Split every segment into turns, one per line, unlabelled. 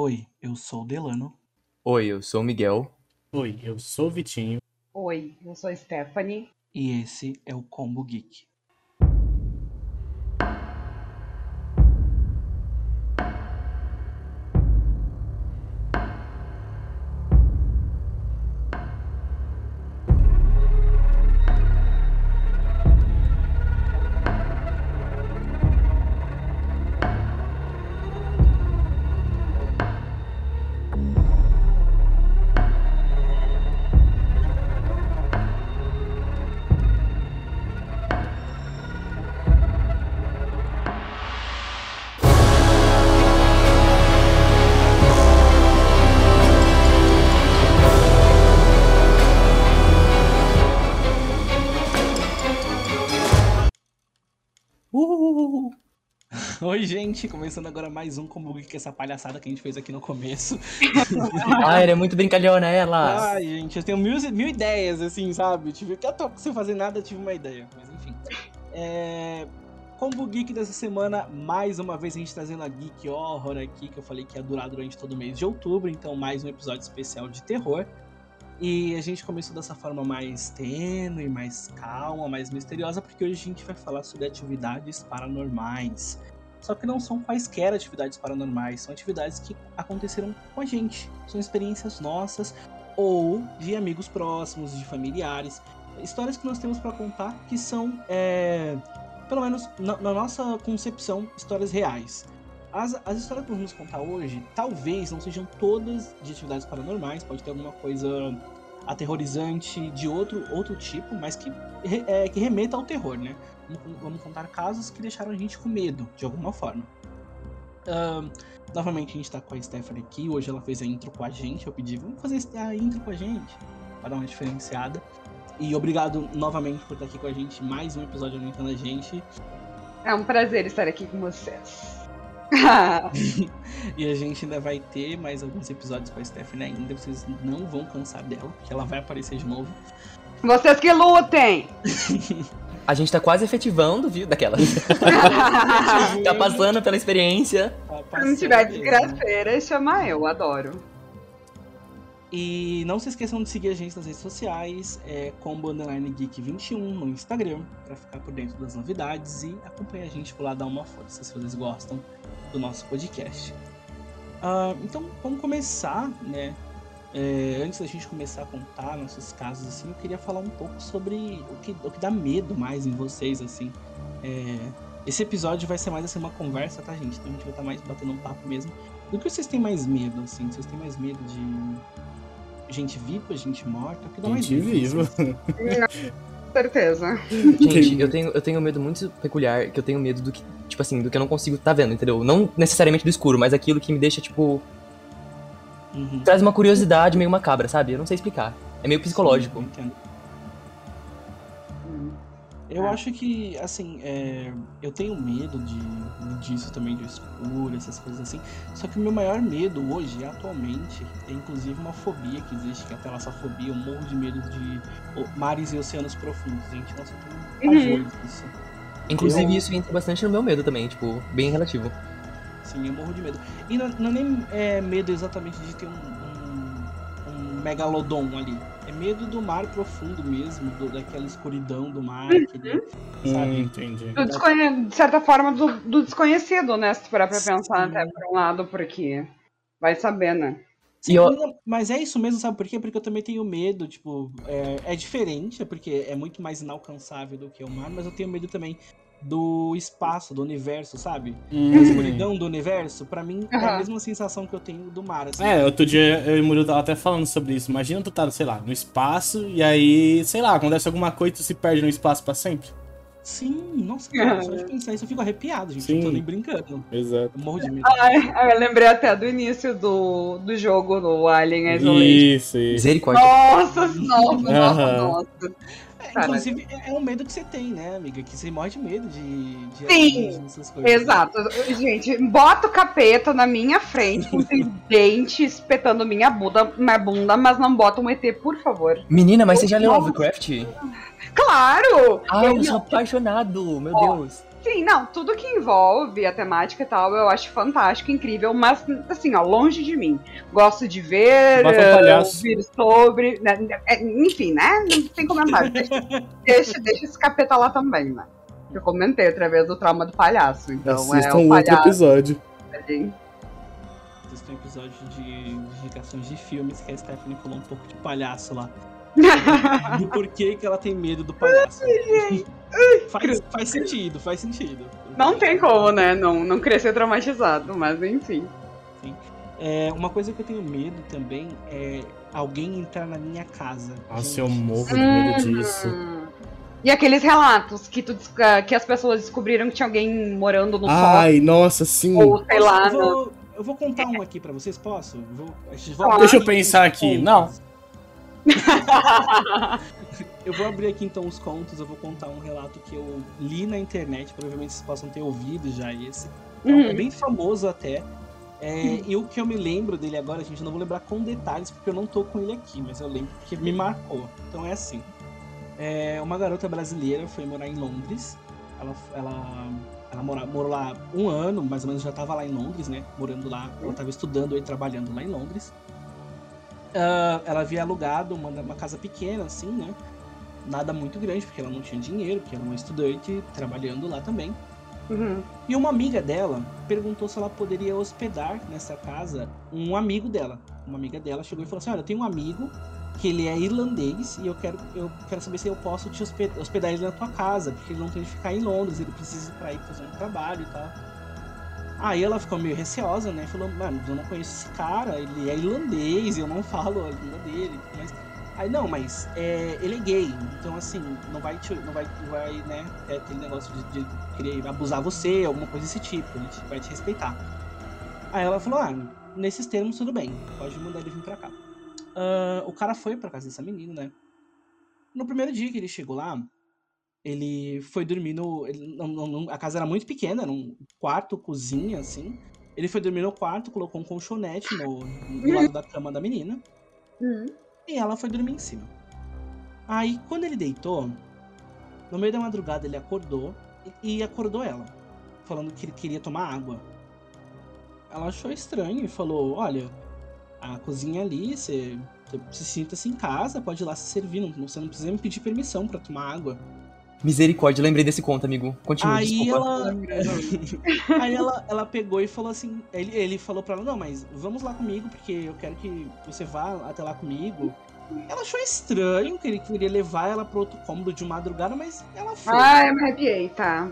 Oi, eu sou o Delano.
Oi, eu sou o Miguel.
Oi, eu sou o Vitinho.
Oi, eu sou a Stephanie.
E esse é o Combo Geek. Oi, gente, começando agora mais um Combo Geek, essa palhaçada que a gente fez aqui no começo.
Ai, ela é muito brincalhona, ela.
Ai, gente, eu tenho mil, mil ideias, assim, sabe? Tive até tô sem fazer nada, tive uma ideia, mas enfim. É... Combo Geek dessa semana, mais uma vez a gente trazendo a Geek Horror aqui, que eu falei que ia durar durante todo o mês de outubro, então mais um episódio especial de terror. E a gente começou dessa forma mais tênue, mais calma, mais misteriosa, porque hoje a gente vai falar sobre atividades paranormais. Só que não são quaisquer atividades paranormais, são atividades que aconteceram com a gente. São experiências nossas ou de amigos próximos, de familiares. Histórias que nós temos para contar que são, é, pelo menos na, na nossa concepção, histórias reais. As, as histórias que vamos contar hoje, talvez não sejam todas de atividades paranormais, pode ter alguma coisa aterrorizante de outro, outro tipo, mas que, é, que remeta ao terror, né? Vamos, contar casos que deixaram a gente com medo, de alguma forma. Uh, novamente a gente tá com a Stephanie aqui, hoje ela fez a intro com a gente, eu pedi, vamos fazer a intro com a gente, para dar uma diferenciada. E obrigado novamente por estar aqui com a gente, mais um episódio aumentando a gente.
É um prazer estar aqui com vocês.
e a gente ainda vai ter mais alguns episódios com a Stephanie ainda. Vocês não vão cansar dela, porque ela vai aparecer de novo.
Vocês que lutem!
A gente tá quase efetivando, viu? Daquela. tá passando pela experiência.
Tá Se não tiver desgraceira, chama eu, adoro.
E não se esqueçam de seguir a gente nas redes sociais, é Combo Underline Geek 21 no Instagram, para ficar por dentro das novidades e acompanhar a gente por lá, dar uma força se vocês gostam do nosso podcast. Uh, então vamos começar, né? É, antes da gente começar a contar nossos casos, assim, eu queria falar um pouco sobre o que, o que dá medo mais em vocês, assim. É, esse episódio vai ser mais assim uma conversa, tá, gente? Então a gente vai estar mais batendo um papo mesmo. Do que vocês têm mais medo, assim? Vocês têm mais medo de gente viva, gente morta? O que dá
gente
mais medo?
viva.
Com certeza.
Gente, eu tenho, eu tenho um medo muito peculiar, que eu tenho medo do que, tipo assim, do que eu não consigo tá vendo, entendeu? Não necessariamente do escuro, mas aquilo que me deixa, tipo.
Uhum.
Traz uma curiosidade meio macabra, sabe? Eu não sei explicar. É meio psicológico.
Sim, eu entendo. Eu acho que, assim, é, eu tenho medo de, disso também, de escuro, essas coisas assim. Só que o meu maior medo hoje, atualmente, é inclusive uma fobia que existe, que é a talassofobia. Eu morro de medo de mares e oceanos profundos, gente. Nossa, eu tenho pavor disso.
Inclusive,
Eu-
isso entra bastante no meu medo também, tipo, bem relativo.
Sim, eu morro de medo. E não, não é nem é, medo exatamente de ter um, um, um megalodon ali. É medo do mar profundo mesmo, do- daquela escuridão do mar, aquele,
Hum,
sabe?
entendi.
Do desconhe- De certa forma, do, do desconhecido, né? Se parar pra pensar
Sim.
até por um lado, porque vai saber, né?
Sim,
eu-
não, Mas é isso mesmo, sabe por quê? Porque eu também tenho medo, tipo, é, é diferente, é porque é muito mais inalcançável do que o mar, mas eu tenho medo também do espaço, do universo, sabe? A
Hum.
escuridão do universo, pra mim, é a mesma sensação que eu tenho do mar, assim.
É, outro dia eu e o Murilo tava até falando sobre isso. Imagina tu tá, sei lá, no espaço e aí, sei lá, acontece alguma coisa e tu se perde no espaço pra sempre.
Sim, nossa, cara, só de pensar isso eu fico arrepiado, gente.
Sim.
Não tô nem brincando.
Exato.
Eu morro de medo.
Ai, ai, eu lembrei até do início do, do jogo do Alien Isolation.
Isso, isso.
Misericórdia.
Nossa, nossa, nossa, nossa.
É,
Cara.
inclusive, é, é um medo que você tem, né, amiga? Que você morre de medo de, de
Sim,
essas coisas.
Exato. Gente, bota o capeta na minha frente com seus dentes espetando minha bunda, minha bunda, mas não bota um ET, por favor.
Menina, mas você já leu. Lovecraft?
Claro!
Ai,
Eu
eu sou apaixonado, meu
Ó,
Deus.
Sim, não, tudo que envolve a temática e tal, eu acho fantástico, incrível, mas assim, ó, longe de mim. Gosto de ver,
palhaço.
ouvir sobre, né, é, enfim, né? Não tem comentário. Deixa, deixa, deixa esse capeta lá também, né? Eu comentei através do trauma do palhaço, então é
Assistam
o
um outro episódio.
ali.
Existem um episódio de indicações de filmes que a Stephanie falou um pouco de palhaço lá. Do porquê que ela tem medo do palhaço. Faz, faz sentido, faz sentido.
Não tem como, né? Não, não crescer traumatizado, mas enfim.
É, uma coisa que eu tenho medo também é alguém entrar na minha casa.
Nossa, eu morro de medo disso.
Hum. E aqueles relatos que, tu, que as pessoas descobriram que tinha alguém morando no
Ai, nossa, sim.
ou sei lá,
eu,
no-
vou, eu vou contar um aqui pra vocês, posso? Vou, abrir
Deixa eu pensar aqui. Não.
Eu vou abrir aqui então os contos, eu vou contar um relato que eu li na internet, provavelmente vocês possam ter ouvido já esse. É um- É
Uhum.
bem famoso até. É, e o que eu me lembro dele agora, gente, eu não vou lembrar com detalhes porque eu não tô com ele aqui, mas eu lembro porque me marcou. Então é assim. É, uma garota brasileira foi morar em Londres. Ela, ela, ela mora, morou lá um ano, mais ou menos já tava lá em Londres, né? Morando lá. Ela tava estudando e trabalhando lá em Londres. Ah, ela havia alugado uma, uma casa pequena, assim, né? Nada muito grande, porque ela não tinha dinheiro, porque era uma estudante trabalhando lá também.
Uhum.
E uma amiga dela perguntou se ela poderia hospedar nessa casa um amigo dela. Uma amiga dela chegou e falou assim: Olha, eu tenho um amigo que ele é irlandês e eu quero, eu quero saber se eu posso te hospe- hospedar ele na tua casa, porque ele não tem de ficar em Londres, ele precisa ir pra ir fazer um trabalho e tal. Aí ela ficou meio receosa, né? Falou, mano, eu não conheço esse cara, ele é irlandês, eu não falo a língua dele, mas. Aí não, mas é, ele é gay, então assim, não vai te, não vai, vai, né, ter aquele negócio de, de querer abusar você, alguma coisa desse tipo, ele te- vai te respeitar. Aí ela falou, ah, nesses termos tudo bem, pode mandar ele vir pra cá. Ah, o cara foi pra casa dessa menina, né? No primeiro dia que ele chegou lá, ele foi dormir no. ele a casa era muito pequena, era um quarto, cozinha, assim. Ele foi dormir no quarto, colocou um colchonete no, do lado da cama da menina.
Uhum.
E ela foi dormir em cima. Aí, quando ele deitou, no meio da madrugada ele acordou e acordou ela, falando que ele queria tomar água. Ela achou estranho e falou: Olha, a cozinha ali, você, se sinta-se em casa, pode ir lá se servir, não, você não precisa me pedir permissão pra tomar água.
Misericórdia, lembrei desse conto, amigo. Continua,
Aí
desculpa.
ela. Aí ela, ela pegou e falou assim. Ele, ele falou pra ela, não, mas vamos lá comigo, porque eu quero que você vá até lá comigo. Ela achou estranho que ele queria levar ela pro outro cômodo de madrugada, mas ela foi.
Ai, eu me arrepiei, tá.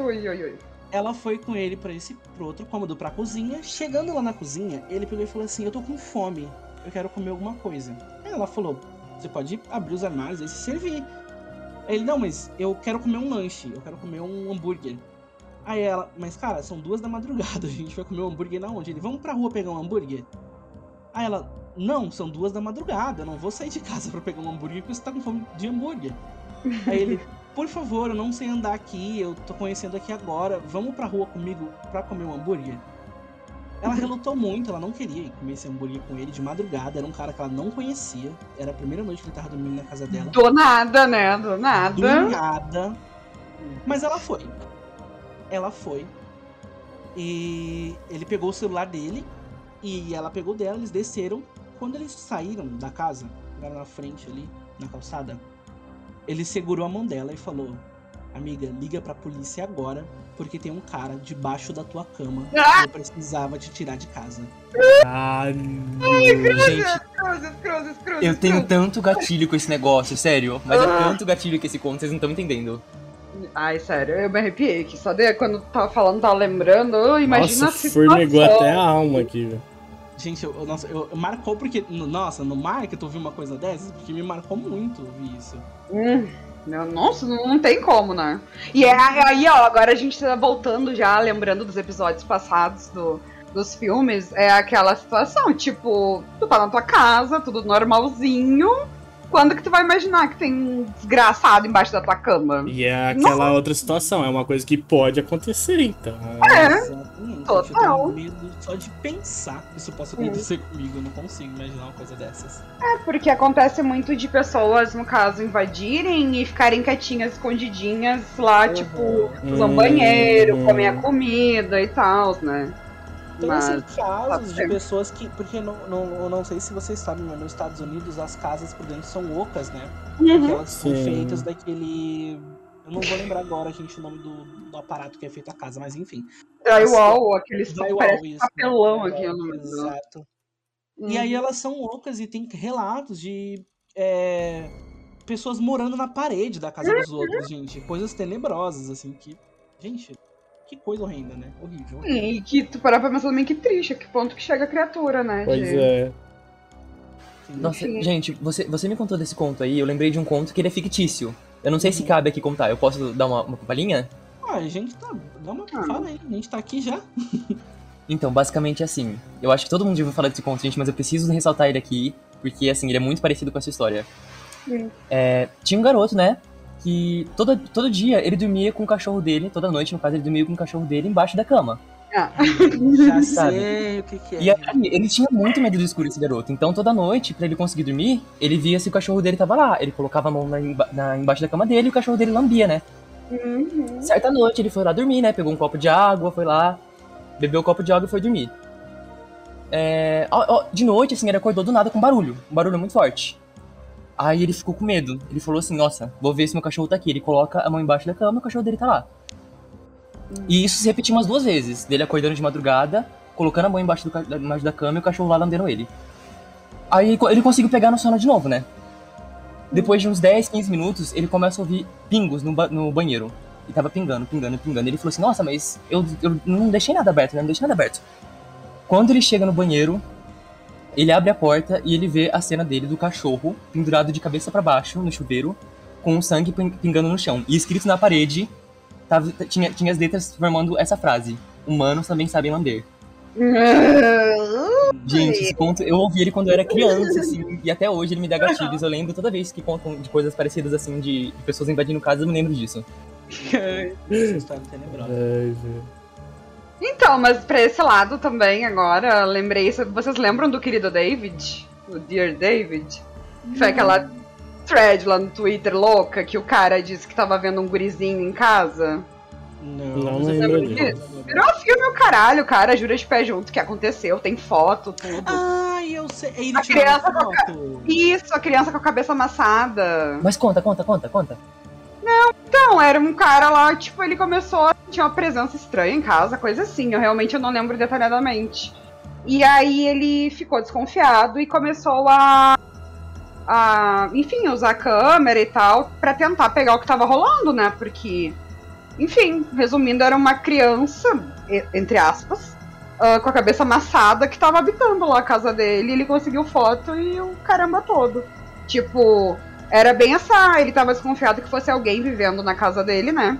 Ui, ui, ui.
Ela foi com ele pra esse pro outro cômodo, pra cozinha. Chegando lá na cozinha, ele pegou e falou assim: Eu tô com fome, eu quero comer alguma coisa. Aí ela falou: Você pode abrir os armários e se servir. Ele: Não, mas eu quero comer um lanche, eu quero comer um hambúrguer. Aí ela: Mas cara, são duas da madrugada, a gente vai comer um hambúrguer na onde? Ele: Vamos pra rua pegar um hambúrguer? Aí ela: Não, são duas da madrugada, eu não vou sair de casa pra pegar um hambúrguer porque você tá com fome de hambúrguer. Aí ele: por favor, eu não sei andar aqui, eu tô conhecendo aqui agora, vamos pra rua comigo pra comer um hambúrguer? Ela relutou muito, ela não queria ir comer esse hambúrguer com ele de madrugada, era um cara que ela não conhecia, era a primeira noite que ele tava dormindo na casa dela.
Do nada, né? Do
Do
nada.
nada. Mas ela foi. Ela foi. E ele pegou o celular dele e ela pegou dela, eles desceram. Quando eles saíram da casa, chegaram na frente ali, na calçada, ele segurou a mão dela e falou: Amiga, liga pra polícia agora, porque tem um cara debaixo da tua cama
Ah!
e eu precisava te tirar de casa.
Caralho.
Gente,
Cruzes, cruzes, cruzes.
eu tenho tanto gatilho com esse negócio, sério. Mas é
Ah.
tanto gatilho que esse conto, vocês não estão entendendo.
Ai, sério, eu me arrepiei aqui. Só de quando tava falando, tava lembrando. oh, imagina
Nossa,
a situação.
até a alma aqui, velho.
Gente, eu, eu- nossa, eu, eu marcou porque. no- Nossa, no marca tu ouviu uma coisa dessas? Porque me marcou muito ouvir isso.
Hum, nossa, não, tem como, né? E é aí, ó, agora a gente tá voltando já, lembrando dos episódios passados do, dos filmes, é aquela situação, tipo, tu tá na tua casa, tudo normalzinho. Quando que tu vai imaginar que tem um desgraçado embaixo da tua cama?
E é aquela outra situação, é uma coisa que pode acontecer, então.
É.
Exatamente. Gente, eu
Total.
tenho medo só de pensar que isso possa acontecer comigo. Eu não consigo imaginar uma coisa dessas.
É, porque acontece muito de pessoas, no caso, invadirem e ficarem quietinhas, escondidinhas lá,
Uhum.
tipo, usar
Hum.
um banheiro, comer a comida e tal, né?
Tem
Mas.
assim, casos de pessoas que. Porque não, não, eu não sei se vocês sabem, mas nos Estados Unidos as casas por dentro são ocas, né? Porque
Uhum.
elas são feitas daquele. Eu não vou lembrar agora, gente, o nome do, do aparato que é feito a casa, mas enfim.
Drywall, parece
isso.
papelão aqui. No meio do-
Exato.
Uhum.
E aí elas são ocas e tem relatos de é, pessoas morando na parede da casa dos outros, gente. Coisas tenebrosas, assim, que. Gente, que coisa horrenda, né? Horrível. horrível.
E que tu parar pra pensar também que triste, a que ponto que chega a criatura, né?
Pois
de-
é.
Sim.
Nossa,
Enfim.
gente, você, você me contou desse conto aí, eu lembrei de um conto que ele é fictício. Eu não sei
Uhum.
se cabe aqui contar, eu posso dar uma, uma palhinha?
Ah, a gente tá. Dá uma
Ah.
fala aí, a gente tá aqui já.
Então, basicamente é assim. Eu acho que todo mundo já ouviu falar desse conto, gente, mas eu preciso ressaltar ele aqui, porque, assim, ele é muito parecido com essa história.
Sim.
É, tinha um garoto, né, que todo, todo dia ele dormia com o cachorro dele, toda noite, no caso, ele dormia com o cachorro dele embaixo da cama.
Já
Sabe?
sei o que, que é.
E aí, ele tinha muito medo do escuro, esse garoto. Então, toda noite, pra ele conseguir dormir, ele via se o cachorro dele tava lá. Ele colocava a mão na, na- embaixo da cama dele e o cachorro dele lambia, né?
Uhum.
Certa noite, ele foi lá dormir, né? Pegou um copo de água, foi lá, bebeu o copo de água e foi dormir. É, ó, ó, de noite, assim, ele acordou do nada com barulho. Um barulho muito forte. Aí ele ficou com medo. Ele falou assim, nossa, vou ver se meu cachorro tá aqui. Ele coloca a mão embaixo da cama e o cachorro dele tá lá. E isso se repetiu umas duas vezes. Dele acordando de madrugada, colocando a mão embaixo, do, embaixo da cama e o cachorro lá lambendo ele. Aí ele conseguiu pegar no sono de novo, né? Depois de uns 10, 15 minutos, ele começa a ouvir pingos no, ba- no banheiro. E tava pingando, pingando, pingando. Ele falou assim, nossa, mas eu, eu não deixei nada aberto, né? Não deixei nada aberto. Quando ele chega no banheiro, ele abre a porta e ele vê a cena dele do cachorro pendurado de cabeça pra baixo no chuveiro, com o sangue pin- pingando no chão. E escrito na parede, tava, tinha, tinha as letras formando essa frase: Humanos também sabem lamber. Gente, esse conto, eu ouvi ele quando eu era criança, assim, e até hoje ele me dá gatilhos. Eu lembro toda vez que contam de coisas parecidas, assim, de, de pessoas invadindo casas, eu me lembro disso.
Essa história tenebrosa.
Ai.
Então, mas pra esse lado também, agora, lembrei. isso- Vocês lembram do querido David? O Dear David? Foi aquela thread lá no Twitter louca que o cara disse que tava vendo um gurizinho em casa.
Não,
Não lembro
disso. Virou filme o caralho, cara jura de pé junto que aconteceu, tem foto, tudo.
Ah, eu sei. Ele
A criança
foto.
Isso, a criança com a cabeça amassada.
Mas conta, conta, conta, conta.
Não, era um cara lá, tipo, ele começou, tinha uma presença estranha em casa, coisa assim, eu realmente eu não lembro detalhadamente. E aí ele ficou desconfiado e começou a, a enfim, usar a câmera e tal pra tentar pegar o que tava rolando, né? Porque, enfim, resumindo, era uma criança, entre aspas, ah, com a cabeça amassada que tava habitando lá a casa dele, ele conseguiu foto e o caramba todo. Tipo, era bem essa. Ele tava desconfiado que fosse alguém vivendo na casa dele, né?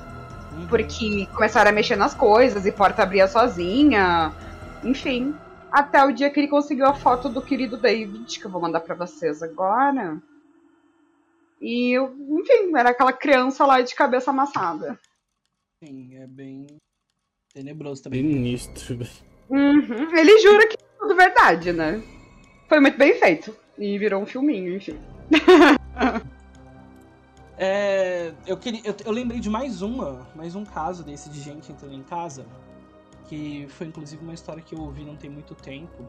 Uhum.
Porque começaram a mexer nas coisas e porta abria sozinha. Enfim. Até o dia que ele conseguiu a foto do querido David, que eu vou mandar pra vocês agora. E, enfim, era aquela criança lá de cabeça amassada.
Sim, é bem tenebroso também.
Sinistro.
Uhum. Ele jura que é tudo verdade, né? Foi muito bem feito. E virou um filminho, enfim.
É, eu, queria, eu, eu lembrei de mais uma, mais um caso desse de gente entrando em casa, que foi inclusive uma história que eu ouvi não tem muito tempo.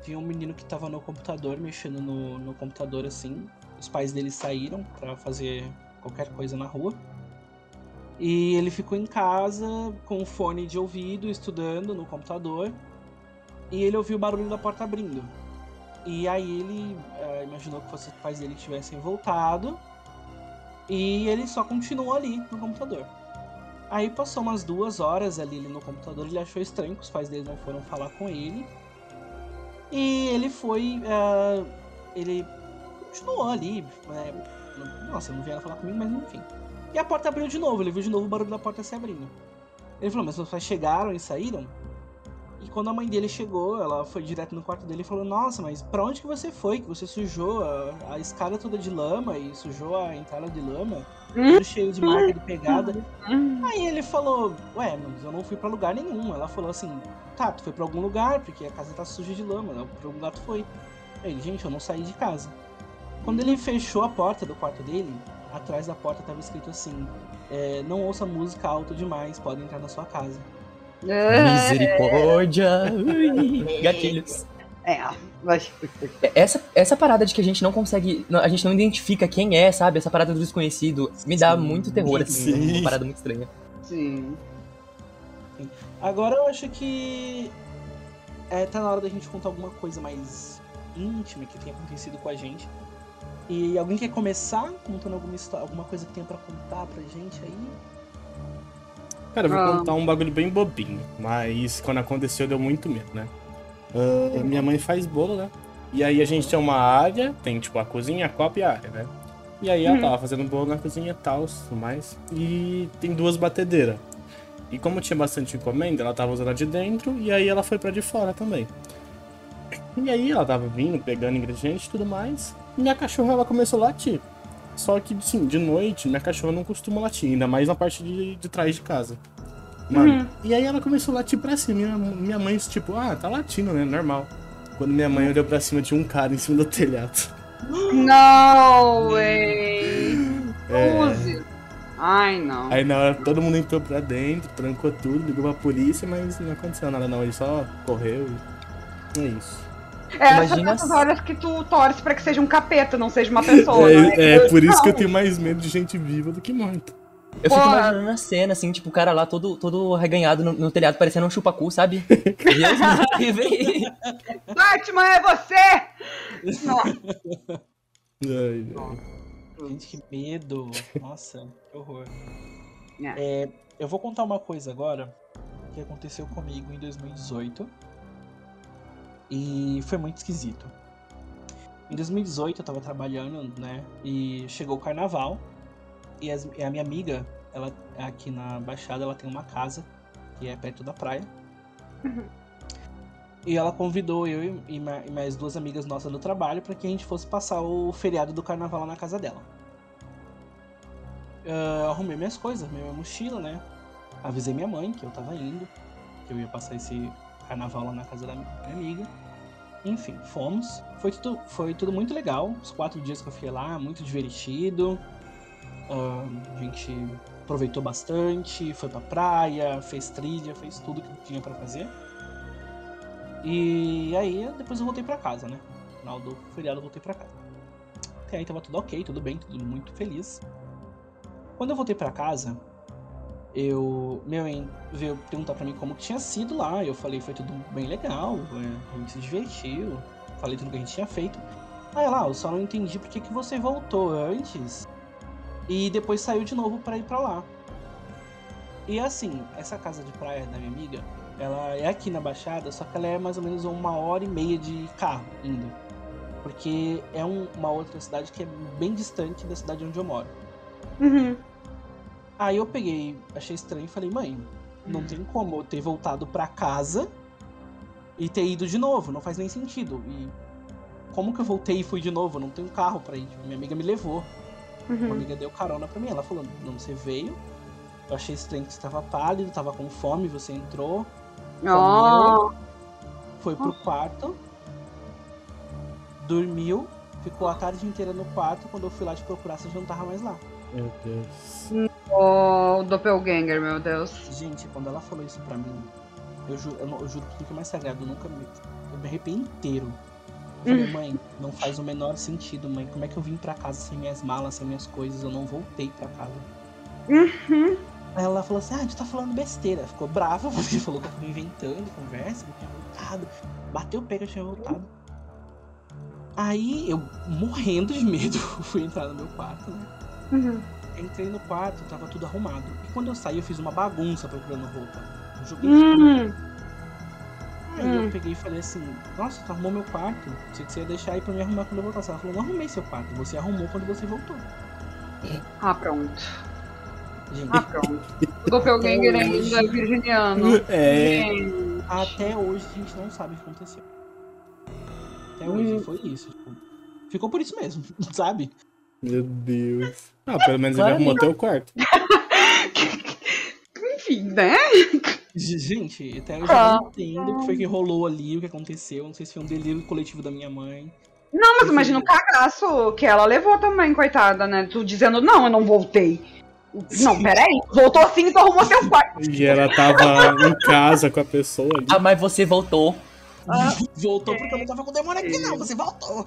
Tinha um menino que tava no computador, mexendo no, no computador assim. Os pais dele saíram pra fazer qualquer coisa na rua. E ele ficou em casa com o fone de ouvido, estudando no computador. E ele ouviu o barulho da porta abrindo. E aí ele eh, imaginou que fosse os pais dele tivessem voltado. E ele só continuou ali no computador. Aí passou umas duas horas ali no computador, ele achou estranho que os pais dele não foram falar com ele. E ele foi. eh, ele continuou ali. né, nossa, não vieram falar comigo, mas enfim. E a porta abriu de novo, ele viu de novo o barulho da porta se abrindo. Ele falou, mas meus pais chegaram e saíram? E quando a mãe dele chegou, ela foi direto no quarto dele e falou: Nossa, mas pra onde que você foi? Que você sujou a, a escada toda de lama e sujou a entrada de lama? tudo cheio de marca de pegada.
Hum.
Aí ele falou, ué, mas eu não fui pra lugar nenhum. Ela falou assim, tá, tu foi pra algum lugar, porque a casa tá suja de lama, né? Pra algum lugar tu foi. Aí ele, gente, eu não saí de casa. Quando ele fechou a porta do quarto dele, atrás da porta tava escrito assim, é, não ouça música alto demais, pode entrar na sua casa.
É,
Misericórdia. Ui, Gatilhos.
é, mas-
Essa, essa parada de que a gente não consegue. A gente não identifica quem é, sabe? Essa parada do desconhecido me dá
Sim,
muito terror, assim.
sim.
Uma parada muito estranha.
sim.
Agora eu acho que é, tá na hora da gente contar alguma coisa mais íntima que tenha acontecido com a gente. E alguém quer começar contando alguma história, alguma coisa que tenha pra contar pra gente aí?
Cara, eu vou
Ah.
contar um bagulho bem bobinho, mas quando aconteceu deu muito medo, né? Ah, minha mãe faz bolo, né? E aí a gente tem uma área, tem tipo a cozinha, a copa e a área, né? E aí ela
Uhum.
tava fazendo bolo na cozinha e tal, tudo mais. E tem duas batedeiras. E como tinha bastante encomenda, ela tava usando a de dentro e aí ela foi pra de fora também. E aí ela tava vindo, pegando ingredientes e tudo mais. E minha cachorra ela começou a latir. Só que, sim, de noite, minha cachorra não costuma latir, ainda mais na parte de, de trás de casa. Mano,
Uhum.
e aí ela começou a latir pra cima. Minha, minha mãe, tipo, ah, tá latindo, né? Normal. Quando minha mãe olhou pra cima, tinha um cara em cima do telhado.
No way.
É.
Ai, não.
Aí na hora todo mundo entrou pra dentro, trancou tudo, ligou pra polícia, mas não aconteceu nada não. Ele só correu e. É isso.
É,
Imagina
essas horas que tu torce pra que seja um capeta, não seja uma pessoa. né?
É, é por isso que eu tenho mais medo de gente viva do que morta.
Eu fico
Porra.
imaginando a cena, assim, tipo, o cara lá todo, todo arreganhado no, no telhado, parecendo um chupacu, sabe? Deus me livre.
Batman é você! Nossa.
Ai, ai.
Gente, que medo! Nossa, que horror.
É.
É, eu vou contar uma coisa agora que aconteceu comigo em 2018 e foi muito esquisito. Em 2018 eu tava trabalhando, né? E chegou o carnaval e, as- e a minha amiga, ela aqui na Baixada, ela tem uma casa que é perto da praia. E ela convidou eu e- e ma- mais duas amigas nossas do trabalho para que a gente fosse passar o feriado do carnaval lá na casa dela. Eu arrumei minhas coisas, arrumei minha mochila, né? Avisei minha mãe que eu tava indo, que eu ia passar esse carnaval lá na casa da minha amiga. Enfim, fomos. Foi tudo, foi tudo muito legal. Os quatro dias que eu fiquei lá, muito divertido. Ah, a gente aproveitou bastante, foi pra praia, fez trilha, fez tudo que tinha pra fazer. E aí depois eu voltei pra casa, né? No final do feriado eu voltei pra casa. Até aí tava tudo ok, tudo bem, tudo muito feliz. Quando eu voltei pra casa, eu. Meu veio perguntar pra mim como que tinha sido lá. Eu falei, foi tudo bem legal, a gente se divertiu, falei tudo que a gente tinha feito. Aí ela, ah, eu só não entendi por que, que você voltou antes e depois saiu de novo pra ir pra lá. E assim, essa casa de praia da minha amiga, ela é aqui na Baixada, só que ela é mais ou menos uma hora e meia de carro indo. Porque é um- uma outra cidade que é bem distante da cidade onde eu moro.
Uhum.
Aí eu peguei, achei estranho e falei, mãe, não tem como eu ter voltado pra casa e ter ido de novo, não faz nem sentido. E como que eu voltei e fui de novo? Eu não tenho carro pra ir. Tipo, minha amiga me levou. Uma
Uhum.
amiga deu carona pra mim. Ela falou, não, você veio. Eu achei estranho que você tava pálido, tava com fome, você entrou,
Oh.
foi pro quarto, dormiu, ficou a tarde inteira no quarto. Quando eu fui lá te procurar, você já não tava mais lá.
Meu Deus.
Oh, doppelganger, meu Deus.
Gente, quando ela falou isso pra mim, eu, ju eu, eu juro que o que é mais sagrado, eu nunca me. Eu me arrepiei inteiro. Eu falei, mãe, não faz o menor sentido, mãe. Como é que eu vim pra casa sem minhas malas, sem minhas coisas? Eu não voltei pra casa.
Uhum.
Aí ela falou assim: ah, a gente tá falando besteira. Ficou brava porque falou que eu tava inventando conversa, que eu tinha voltado. Bateu o pé que eu tinha voltado. Aí eu, morrendo de medo, fui entrar no meu quarto, né?
Uhum.
Entrei no quarto, tava tudo arrumado. E quando eu saí, eu fiz uma bagunça procurando roupa. Eu joguei tudo.
Hum.
Aí
Hum.
eu peguei e falei assim, nossa, tu arrumou meu quarto. Sei que você ia deixar aí pra me arrumar quando eu voltasse. Ela falou, não arrumei seu quarto, você arrumou quando você voltou.
Ah, pronto.
Gente,
Ah, pronto. O doppelganger ainda é virginiano.
É.
Gente.
até hoje a gente não sabe o que aconteceu. Até
Hum.
hoje foi isso. tipo, ficou por isso mesmo, sabe?
Meu Deus. Ah, pelo menos ele arrumou teu quarto.
Enfim, né?
Gente, até eu
Ah.
já não entendo o que foi que rolou ali, o que aconteceu. Não sei se foi um delírio coletivo da minha mãe.
Não, mas imagina o cagaço que ela levou também, coitada, né? Tu dizendo, não, eu não voltei. Não, peraí. Voltou sim e tu arrumou teu quarto.
E ela tava em casa com a pessoa ali.
Ah, mas você voltou.
Voltou porque eu não tava com o demônio aqui, não. Você voltou.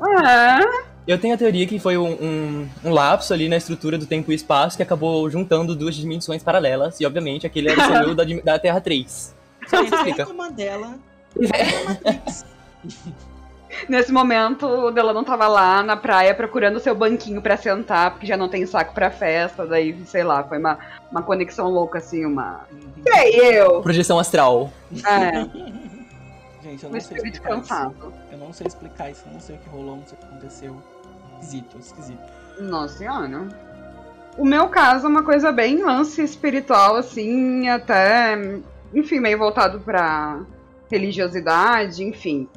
Ah,
Eu tenho a teoria que foi um, um, um lapso ali na estrutura do tempo e espaço que acabou juntando duas dimensões paralelas. E, obviamente, aquele era o seu eu da, da Terra 3. Só isso
Essa é
explica.
a Mandela.
nesse momento, o Delano tava lá na praia procurando seu banquinho pra sentar, porque já não tem saco pra festa. Daí, sei lá, foi uma, uma conexão louca, assim, uma. Sei eu!
Projeção astral.
É,
Gente, eu não sei explicar isso.
cansado.
Eu não sei explicar isso. Eu não sei o que rolou, não sei o que aconteceu. Esquisito, esquisito.
Nossa senhora. O meu caso é uma coisa bem lance espiritual, assim, até, enfim, meio voltado pra religiosidade, enfim.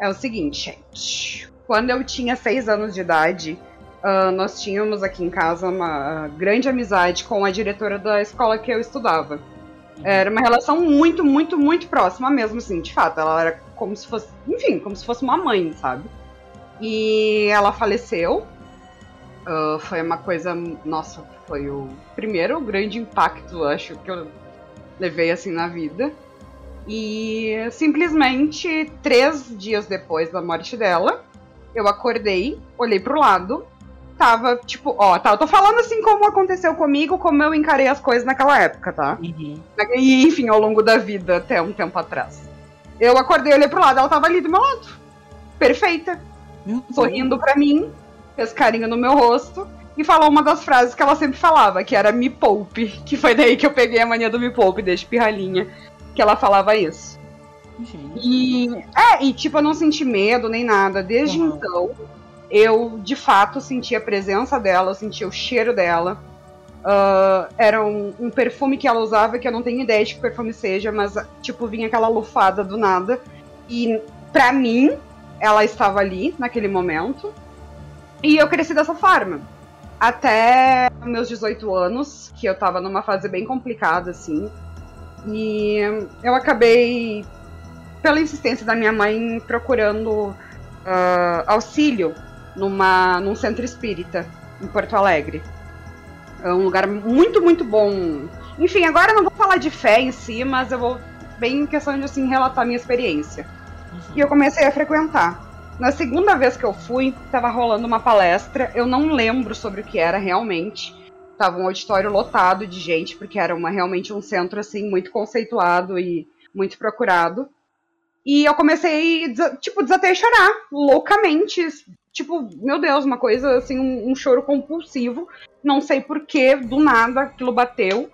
É o seguinte, gente. Quando eu tinha seis anos de idade, ah, nós tínhamos aqui em casa uma grande amizade com a diretora da escola que eu estudava. Era uma relação muito, muito, muito próxima mesmo, assim, de fato. Ela era como se fosse, enfim, como se fosse uma mãe, sabe? E ela faleceu. Ah, foi uma coisa. Nossa, foi o primeiro grande impacto, acho, que eu levei assim na vida. E simplesmente três dias depois da morte dela, eu acordei, olhei pro lado, tava tipo, ó, tá, eu tô falando assim como aconteceu comigo, como eu encarei as coisas naquela época, tá?
Uhum.
E, enfim, ao longo da vida, até um tempo atrás. Eu acordei, olhei pro lado, ela tava ali do meu lado. Perfeita.
Meu.
Sorrindo pra mim, fez carinho no meu rosto e falou uma das frases que ela sempre falava, que era me poupe. Que foi daí que eu peguei a mania do me poupe, desde pirralhinha, que ela falava isso.
Gente.
E, é, e tipo, eu não senti medo nem nada. Desde
Uhum.
então, eu de fato senti a presença dela, eu senti o cheiro dela. Ah, era um, um perfume que ela usava que eu não tenho ideia de que perfume seja, mas tipo, vinha aquela lufada do nada. E pra mim, ela estava ali naquele momento. E eu cresci dessa forma. Até meus 18 anos, que eu tava numa fase bem complicada, assim. E eu acabei pela insistência da minha mãe procurando ah, auxílio numa, num centro espírita em Porto Alegre. É um lugar muito, muito bom. Enfim, agora eu não vou falar de fé em si, mas eu vou bem em questão de assim, relatar a minha experiência. E eu comecei a frequentar. Na segunda vez que eu fui, tava rolando uma palestra, eu não lembro sobre o que era realmente. Tava um auditório lotado de gente, porque era uma, realmente um centro assim muito conceituado e muito procurado. E eu comecei, tipo, desatei a chorar, loucamente. Tipo, meu Deus, uma coisa assim, um, um choro compulsivo. Não sei porquê, do nada aquilo bateu.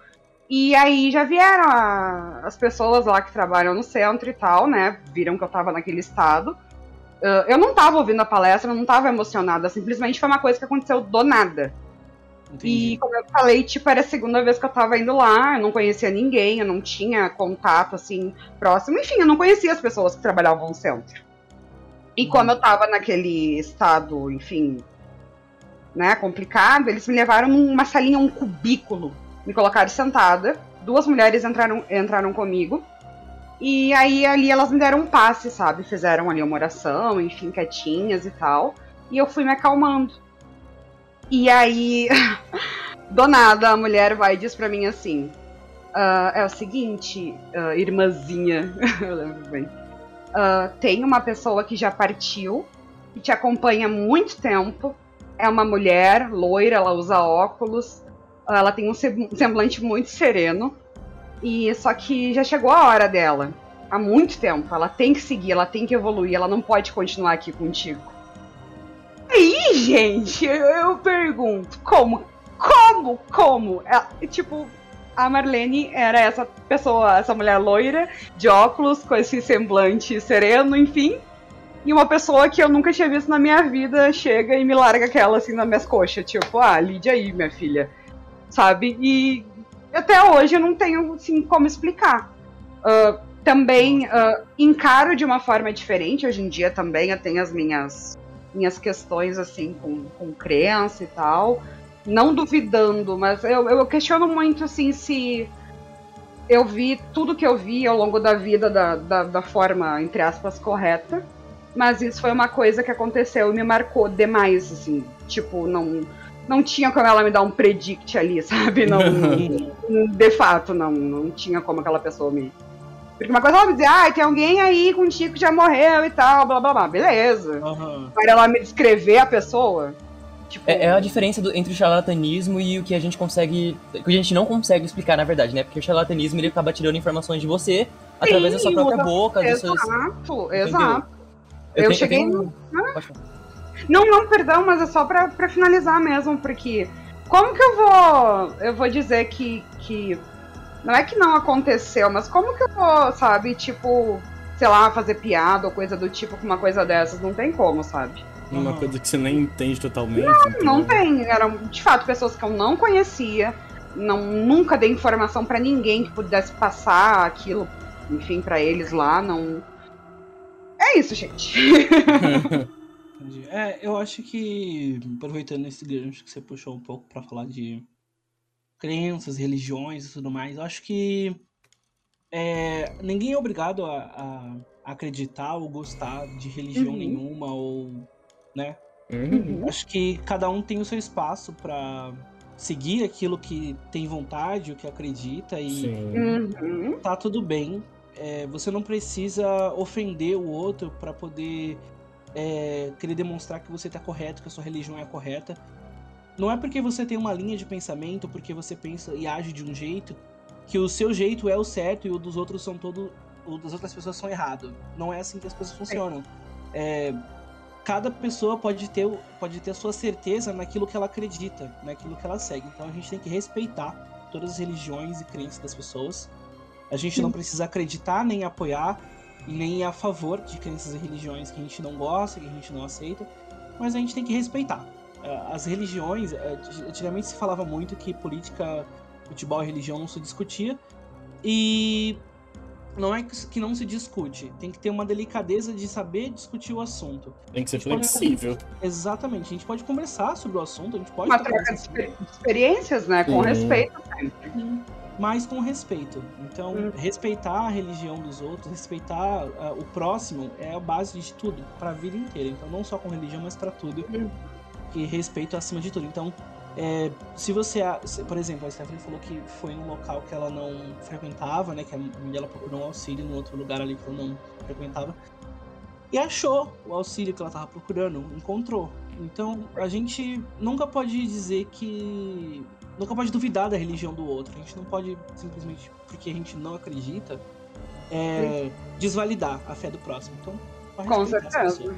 E aí já vieram a- as pessoas lá que trabalham no centro e tal, né? Viram que eu tava naquele estado. Ah, eu não tava ouvindo a palestra, eu não tava emocionada, simplesmente foi uma coisa que aconteceu do nada. E
Entendi.
como eu falei, tipo, era a segunda vez que eu tava indo lá, eu não conhecia ninguém, eu não tinha contato, assim, próximo. Enfim, eu não conhecia as pessoas que trabalhavam no centro. E como eu tava naquele estado, enfim, né, complicado, eles me levaram numa salinha, um cubículo. Me colocaram sentada, duas mulheres entraram, entraram comigo. E aí ali elas me deram um passe, sabe? Fizeram ali uma oração, enfim, quietinhas e tal. E eu fui me acalmando. E aí, do nada, a mulher vai e diz pra mim assim: "Ah, é o seguinte, ah, irmãzinha, eu lembro bem. Ah, tem uma pessoa que já partiu, que te acompanha há muito tempo. É uma mulher loira, ela usa óculos, ah, ela tem um sem- semblante muito sereno. E só que já chegou a hora dela. Há muito tempo. Ela tem que seguir, ela tem que evoluir, ela não pode continuar aqui contigo. Aí, gente, eu, eu pergunto, como? Como? Como? Ela- tipo, a Marlene era essa pessoa, essa mulher loira, de óculos, com esse semblante sereno, enfim. E uma pessoa que eu nunca tinha visto na minha vida chega e me larga aquela assim nas minhas coxas. Tipo, ah, lide aí, minha filha. Sabe? E até hoje eu não tenho assim, como explicar. Ah, também ah, encaro de uma forma diferente. Hoje em dia também eu tenho as minhas minhas questões assim com, com crença e tal. Não duvidando, mas eu, eu questiono muito assim se eu vi tudo que eu vi ao longo da vida da, da, da forma, entre aspas, correta. Mas isso foi uma coisa que aconteceu e me marcou demais, assim. Tipo, não, não tinha como ela me dar um predict ali, sabe? Não, de fato, não, não tinha como aquela pessoa me. Porque uma coisa ela me dizer, ah, tem alguém aí contigo que já morreu e tal, blá blá blá. Beleza.
Aham.
Para ela me descrever a pessoa. Tipo,
É, é a diferença do- entre o charlatanismo e o que a gente consegue. O que a gente não consegue explicar, na verdade, né? Porque o charlatanismo ele acaba tirando informações de você através da sua
Sim,
própria
usa-
boca, dos seus.
Exato, exato.
Eu,
Eu
tenho-
cheguei
tenho-.
Não, não, perdão, mas é só pra, pra finalizar mesmo, porque como que eu vou. Eu vou dizer que, que. Não é que não aconteceu, mas como que eu vou, sabe, tipo, sei lá, fazer piada ou coisa do tipo com uma coisa dessas? Não tem como, sabe?
Uma coisa que você nem entende totalmente.
Não
então-
tem. Eram, de fato, pessoas que eu não conhecia. Não, nunca dei informação pra ninguém que pudesse passar aquilo, enfim, pra eles lá. Não. É isso, gente.
Entendi. É, eu acho que, aproveitando esse gancho que você puxou um pouco pra falar de crenças, religiões e tudo mais, eu acho que é, ninguém é obrigado a, a acreditar ou gostar de religião
Uhum.
nenhuma ou, né?
Uhum.
Acho que cada um tem o seu espaço pra seguir aquilo que tem vontade, o que acredita e.
Uhum.
tá tudo bem. É, você não precisa ofender o outro pra poder é, querer demonstrar que você tá correto, que a sua religião é correta. Não é porque você tem uma linha de pensamento, porque você pensa e age de um jeito, que o seu jeito é o certo e o dos outros são todo, o das outras pessoas são errado. Não é assim que as coisas funcionam. É, cada pessoa pode ter, pode ter a sua certeza naquilo que ela acredita, naquilo que ela segue. Então a gente tem que respeitar todas as religiões e crenças das pessoas. A gente não precisa acreditar nem apoiar nem ir a favor de crenças e religiões que a gente não gosta, que a gente não aceita, mas a gente tem que respeitar. As religiões, antigamente se falava muito que política, futebol e religião não se discutia, e não é que não se discute, tem que ter uma delicadeza de saber discutir o assunto.
Tem que ser
gente pode-
flexível.
Exatamente, a gente pode conversar sobre o assunto, a gente pode
Uma troca de experiências, né? Com respeito sempre.
mas com respeito. Então,
Hum.
respeitar a religião dos outros, respeitar ah, o próximo é a base de tudo, para a vida inteira. Então, não só com religião, mas para tudo.
Hum.
E respeito acima de tudo. Então, é, se você, por exemplo, a Stephanie falou que foi num local que ela não frequentava, né? Que a mãe dela procurou um auxílio no outro lugar ali que ela não frequentava. E achou o auxílio que ela tava procurando, encontrou. Então, a gente nunca pode dizer que. Nunca pode duvidar da religião do outro. A gente não pode simplesmente, porque a gente não acredita, é, desvalidar a fé do próximo. Então,
Com certeza.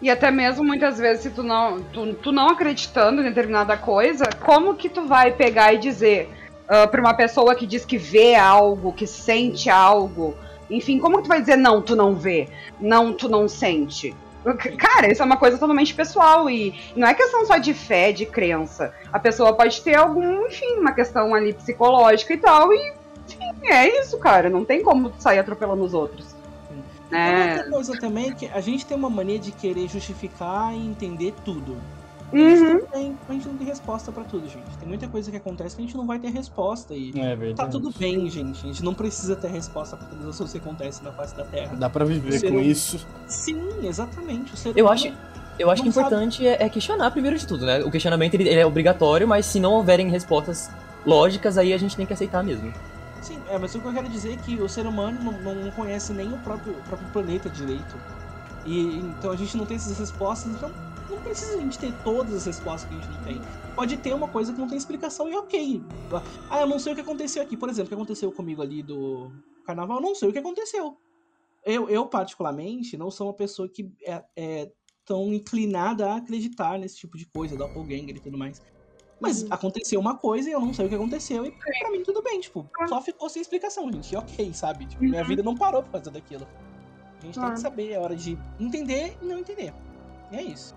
E até mesmo muitas vezes, se tu não, tu, tu não acreditando em determinada coisa, como que tu vai pegar e dizer ah, pra uma pessoa que diz que vê algo, que sente algo, enfim, como que tu vai dizer não, tu não vê, não, tu não sente? Cara, isso é uma coisa totalmente pessoal e não é questão só de fé, de crença. A pessoa pode ter algum, enfim, uma questão ali psicológica e tal, e enfim, é isso, cara. Não tem como sair atropelando os outros.
E
Né?
Outra coisa também é que a gente tem uma mania de querer justificar e entender tudo. A gente,
Uhum.
não tem, a gente não tem resposta pra tudo, gente. Tem muita coisa que acontece que a gente não vai ter resposta e
É
tá tudo bem, gente. A gente não precisa ter resposta pra todas as coisas que acontecem na face da Terra.
Dá pra viver com
não-
isso.
Sim, exatamente.
Eu acho, eu acho que importante é, é questionar primeiro de tudo, né? O questionamento ele, ele é obrigatório, mas se não houverem respostas lógicas, aí a gente tem que aceitar mesmo.
Sim, é, mas o que eu quero dizer é que o ser humano não, não conhece nem o próprio, o próprio planeta direito. E então a gente não tem essas respostas, então não precisa a gente ter todas as respostas que a gente não tem. Pode ter uma coisa que não tem explicação e ok. Ah, eu não sei o que aconteceu aqui. Por exemplo, o que aconteceu comigo ali do carnaval, não sei o que aconteceu. Eu, eu particularmente, não sou uma pessoa que é, é tão inclinada a acreditar nesse tipo de coisa, doppelganger e tudo mais. Mas aconteceu uma coisa e eu não sei o que aconteceu e pra mim tudo bem, tipo, só ficou sem explicação, gente. E ok, sabe? Tipo, minha vida não parou por causa daquilo. A gente tem que saber, é hora de entender e não entender. E é isso.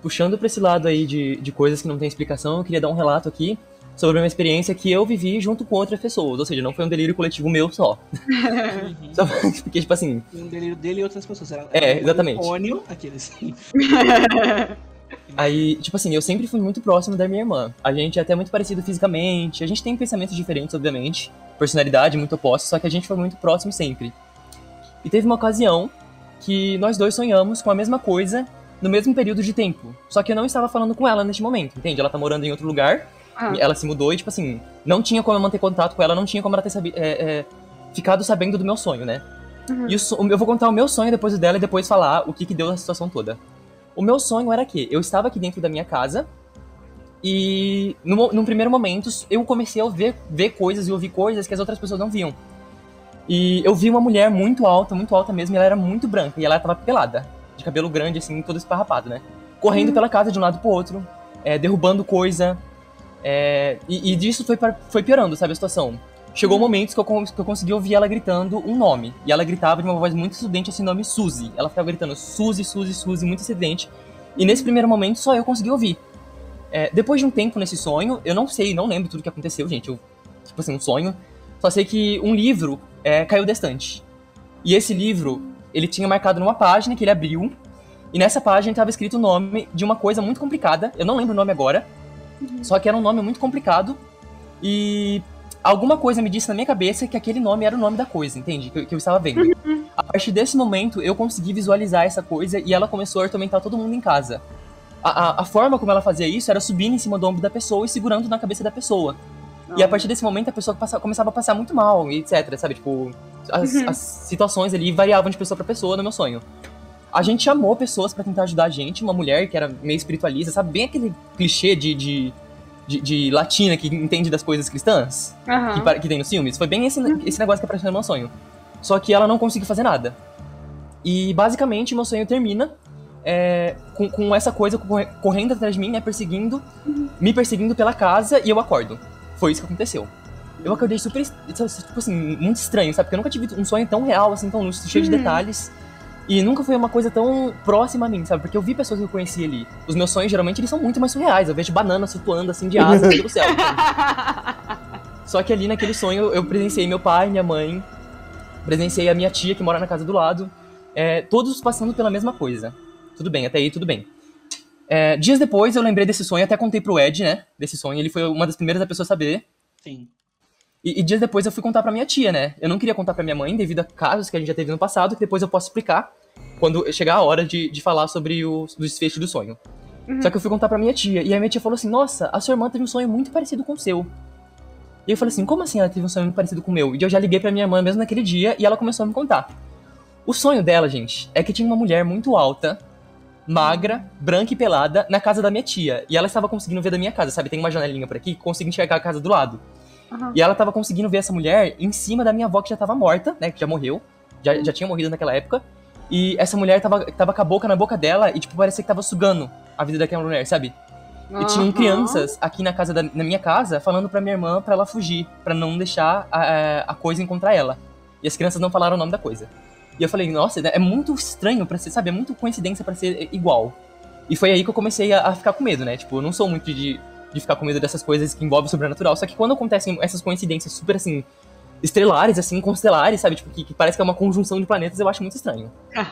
Puxando pra esse lado aí de, de coisas que não tem explicação, eu queria dar um relato aqui sobre uma experiência que eu vivi junto com outras pessoas. Ou seja, não foi um delírio coletivo meu só.
Uhum.
Só porque, tipo assim,
Um delírio dele e outras pessoas. Era,
É,
era um
exatamente.
Ônio, aqueles.
Aí, tipo assim, eu sempre fui muito próximo da minha irmã. A gente é até muito parecido fisicamente, a gente tem pensamentos diferentes, obviamente, personalidade muito oposta, só que a gente foi muito próximo sempre. E teve uma ocasião que nós dois sonhamos com a mesma coisa no mesmo período de tempo. Só que eu não estava falando com ela neste momento, entende? Ela tá morando em outro lugar,
Ah.
ela se mudou e, tipo assim, não tinha como eu manter contato com ela, não tinha como ela ter sabi é, é, ficado sabendo do meu sonho, né?
Uhum.
E o eu vou contar o meu sonho depois do dela e depois falar o que, que deu na situação toda. O meu sonho era que eu estava aqui dentro da minha casa e num, num primeiro momento eu comecei a ver, ver coisas e ouvir coisas que as outras pessoas não viam. E eu vi uma mulher muito alta, muito alta mesmo, e ela era muito branca, e ela tava pelada, de cabelo grande, assim, todo esparrapado, né? Correndo pela casa de um lado pro outro, é, derrubando coisa. é, e, e disso foi, pra- foi piorando, sabe, a situação. Chegou momentos que eu, que eu consegui ouvir ela gritando um nome. E ela gritava de uma voz muito estridente esse nome Suzy. Ela ficava gritando Suzy, Suzy, Suzy, muito estridente. E nesse primeiro momento só eu consegui ouvir. É, depois de um tempo nesse sonho, eu não sei, não lembro tudo que aconteceu, gente. Eu, tipo assim, um sonho. Só sei que um livro é, caiu da estante. E esse livro, ele tinha marcado numa página que ele abriu. E nessa página estava escrito o nome de uma coisa muito complicada. Eu não lembro o nome agora. Só que era um nome muito complicado. E alguma coisa me disse na minha cabeça que aquele nome era o nome da coisa, entende? Que, eu- que eu estava vendo. A partir desse momento, eu consegui visualizar essa coisa e ela começou a atormentar todo mundo em casa. A, a, a forma como ela fazia isso era subindo em cima do ombro da pessoa e segurando na cabeça da pessoa. E a partir desse momento a pessoa passa- começava a passar muito mal, etc, sabe? Tipo, as,
Uhum.
as situações ali variavam de pessoa pra pessoa no meu sonho. A gente chamou pessoas pra tentar ajudar a gente, uma mulher que era meio espiritualista, sabe? Bem aquele clichê de, de, de, de latina que entende das coisas cristãs que,
Aham.
pa- que tem nos filmes. Foi bem esse, esse negócio que apareceu no meu sonho. Só que ela não conseguiu fazer nada. E basicamente meu sonho termina é, com, com essa coisa corre- correndo atrás de mim, né? Perseguindo, me perseguindo pela casa e eu acordo. Foi isso que aconteceu. Eu acordei super, tipo assim, muito estranho, sabe? Porque eu nunca tive um sonho tão real, assim, tão lúcido, cheio de
Uhum.
detalhes. E nunca foi uma coisa tão próxima a mim, sabe? Porque eu vi pessoas que eu conheci ali. Os meus sonhos, geralmente, eles são muito mais surreais. Eu vejo bananas flutuando, assim, de asas pelo céu. Só que ali naquele sonho eu presenciei meu pai, minha mãe, presenciei a minha tia que mora na casa do lado, é, todos passando pela mesma coisa. Tudo bem, até aí tudo bem. É, dias depois eu lembrei desse sonho, até contei pro Ed, né? Desse sonho, ele foi uma das primeiras pessoas a saber.
Sim.
E, e dias depois eu fui contar pra minha tia, né? Eu não queria contar pra minha mãe devido a casos que a gente já teve no passado, que depois eu posso explicar quando chegar a hora de, de falar sobre o, desfecho do sonho.
Uhum.
Só que eu fui contar pra minha tia, e a minha tia falou assim: Nossa, a sua irmã teve um sonho muito parecido com o seu. E eu falei assim: Como assim ela teve um sonho muito parecido com o meu? E eu já liguei pra minha irmã mesmo naquele dia e ela começou a me contar. O sonho dela, gente, é que tinha uma mulher muito alta, magra, branca e pelada na casa da minha tia. E ela estava conseguindo ver da minha casa, sabe? Tem uma janelinha por aqui, consegui enxergar a casa do lado.
Aham.
E ela tava conseguindo ver essa mulher em cima da minha avó que já tava morta, né? Que já morreu. Já, já tinha morrido naquela época. E essa mulher tava, tava com a boca na boca dela e, tipo, parecia que tava sugando a vida daquela mulher, sabe? E tinham crianças aqui na casa da, na minha casa falando pra minha irmã pra ela fugir, pra não deixar a, a coisa encontrar ela. E as crianças não falaram o nome da coisa. E eu falei, nossa, é muito estranho pra ser, sabe? É muito coincidência pra ser igual. E foi aí que eu comecei a, a ficar com medo, né? Tipo, eu não sou muito de, de ficar com medo dessas coisas que envolvem o sobrenatural. Só que quando acontecem essas coincidências super assim, estrelares, assim, constelares, sabe? Tipo, que, que parece que é uma conjunção de planetas, eu acho muito estranho.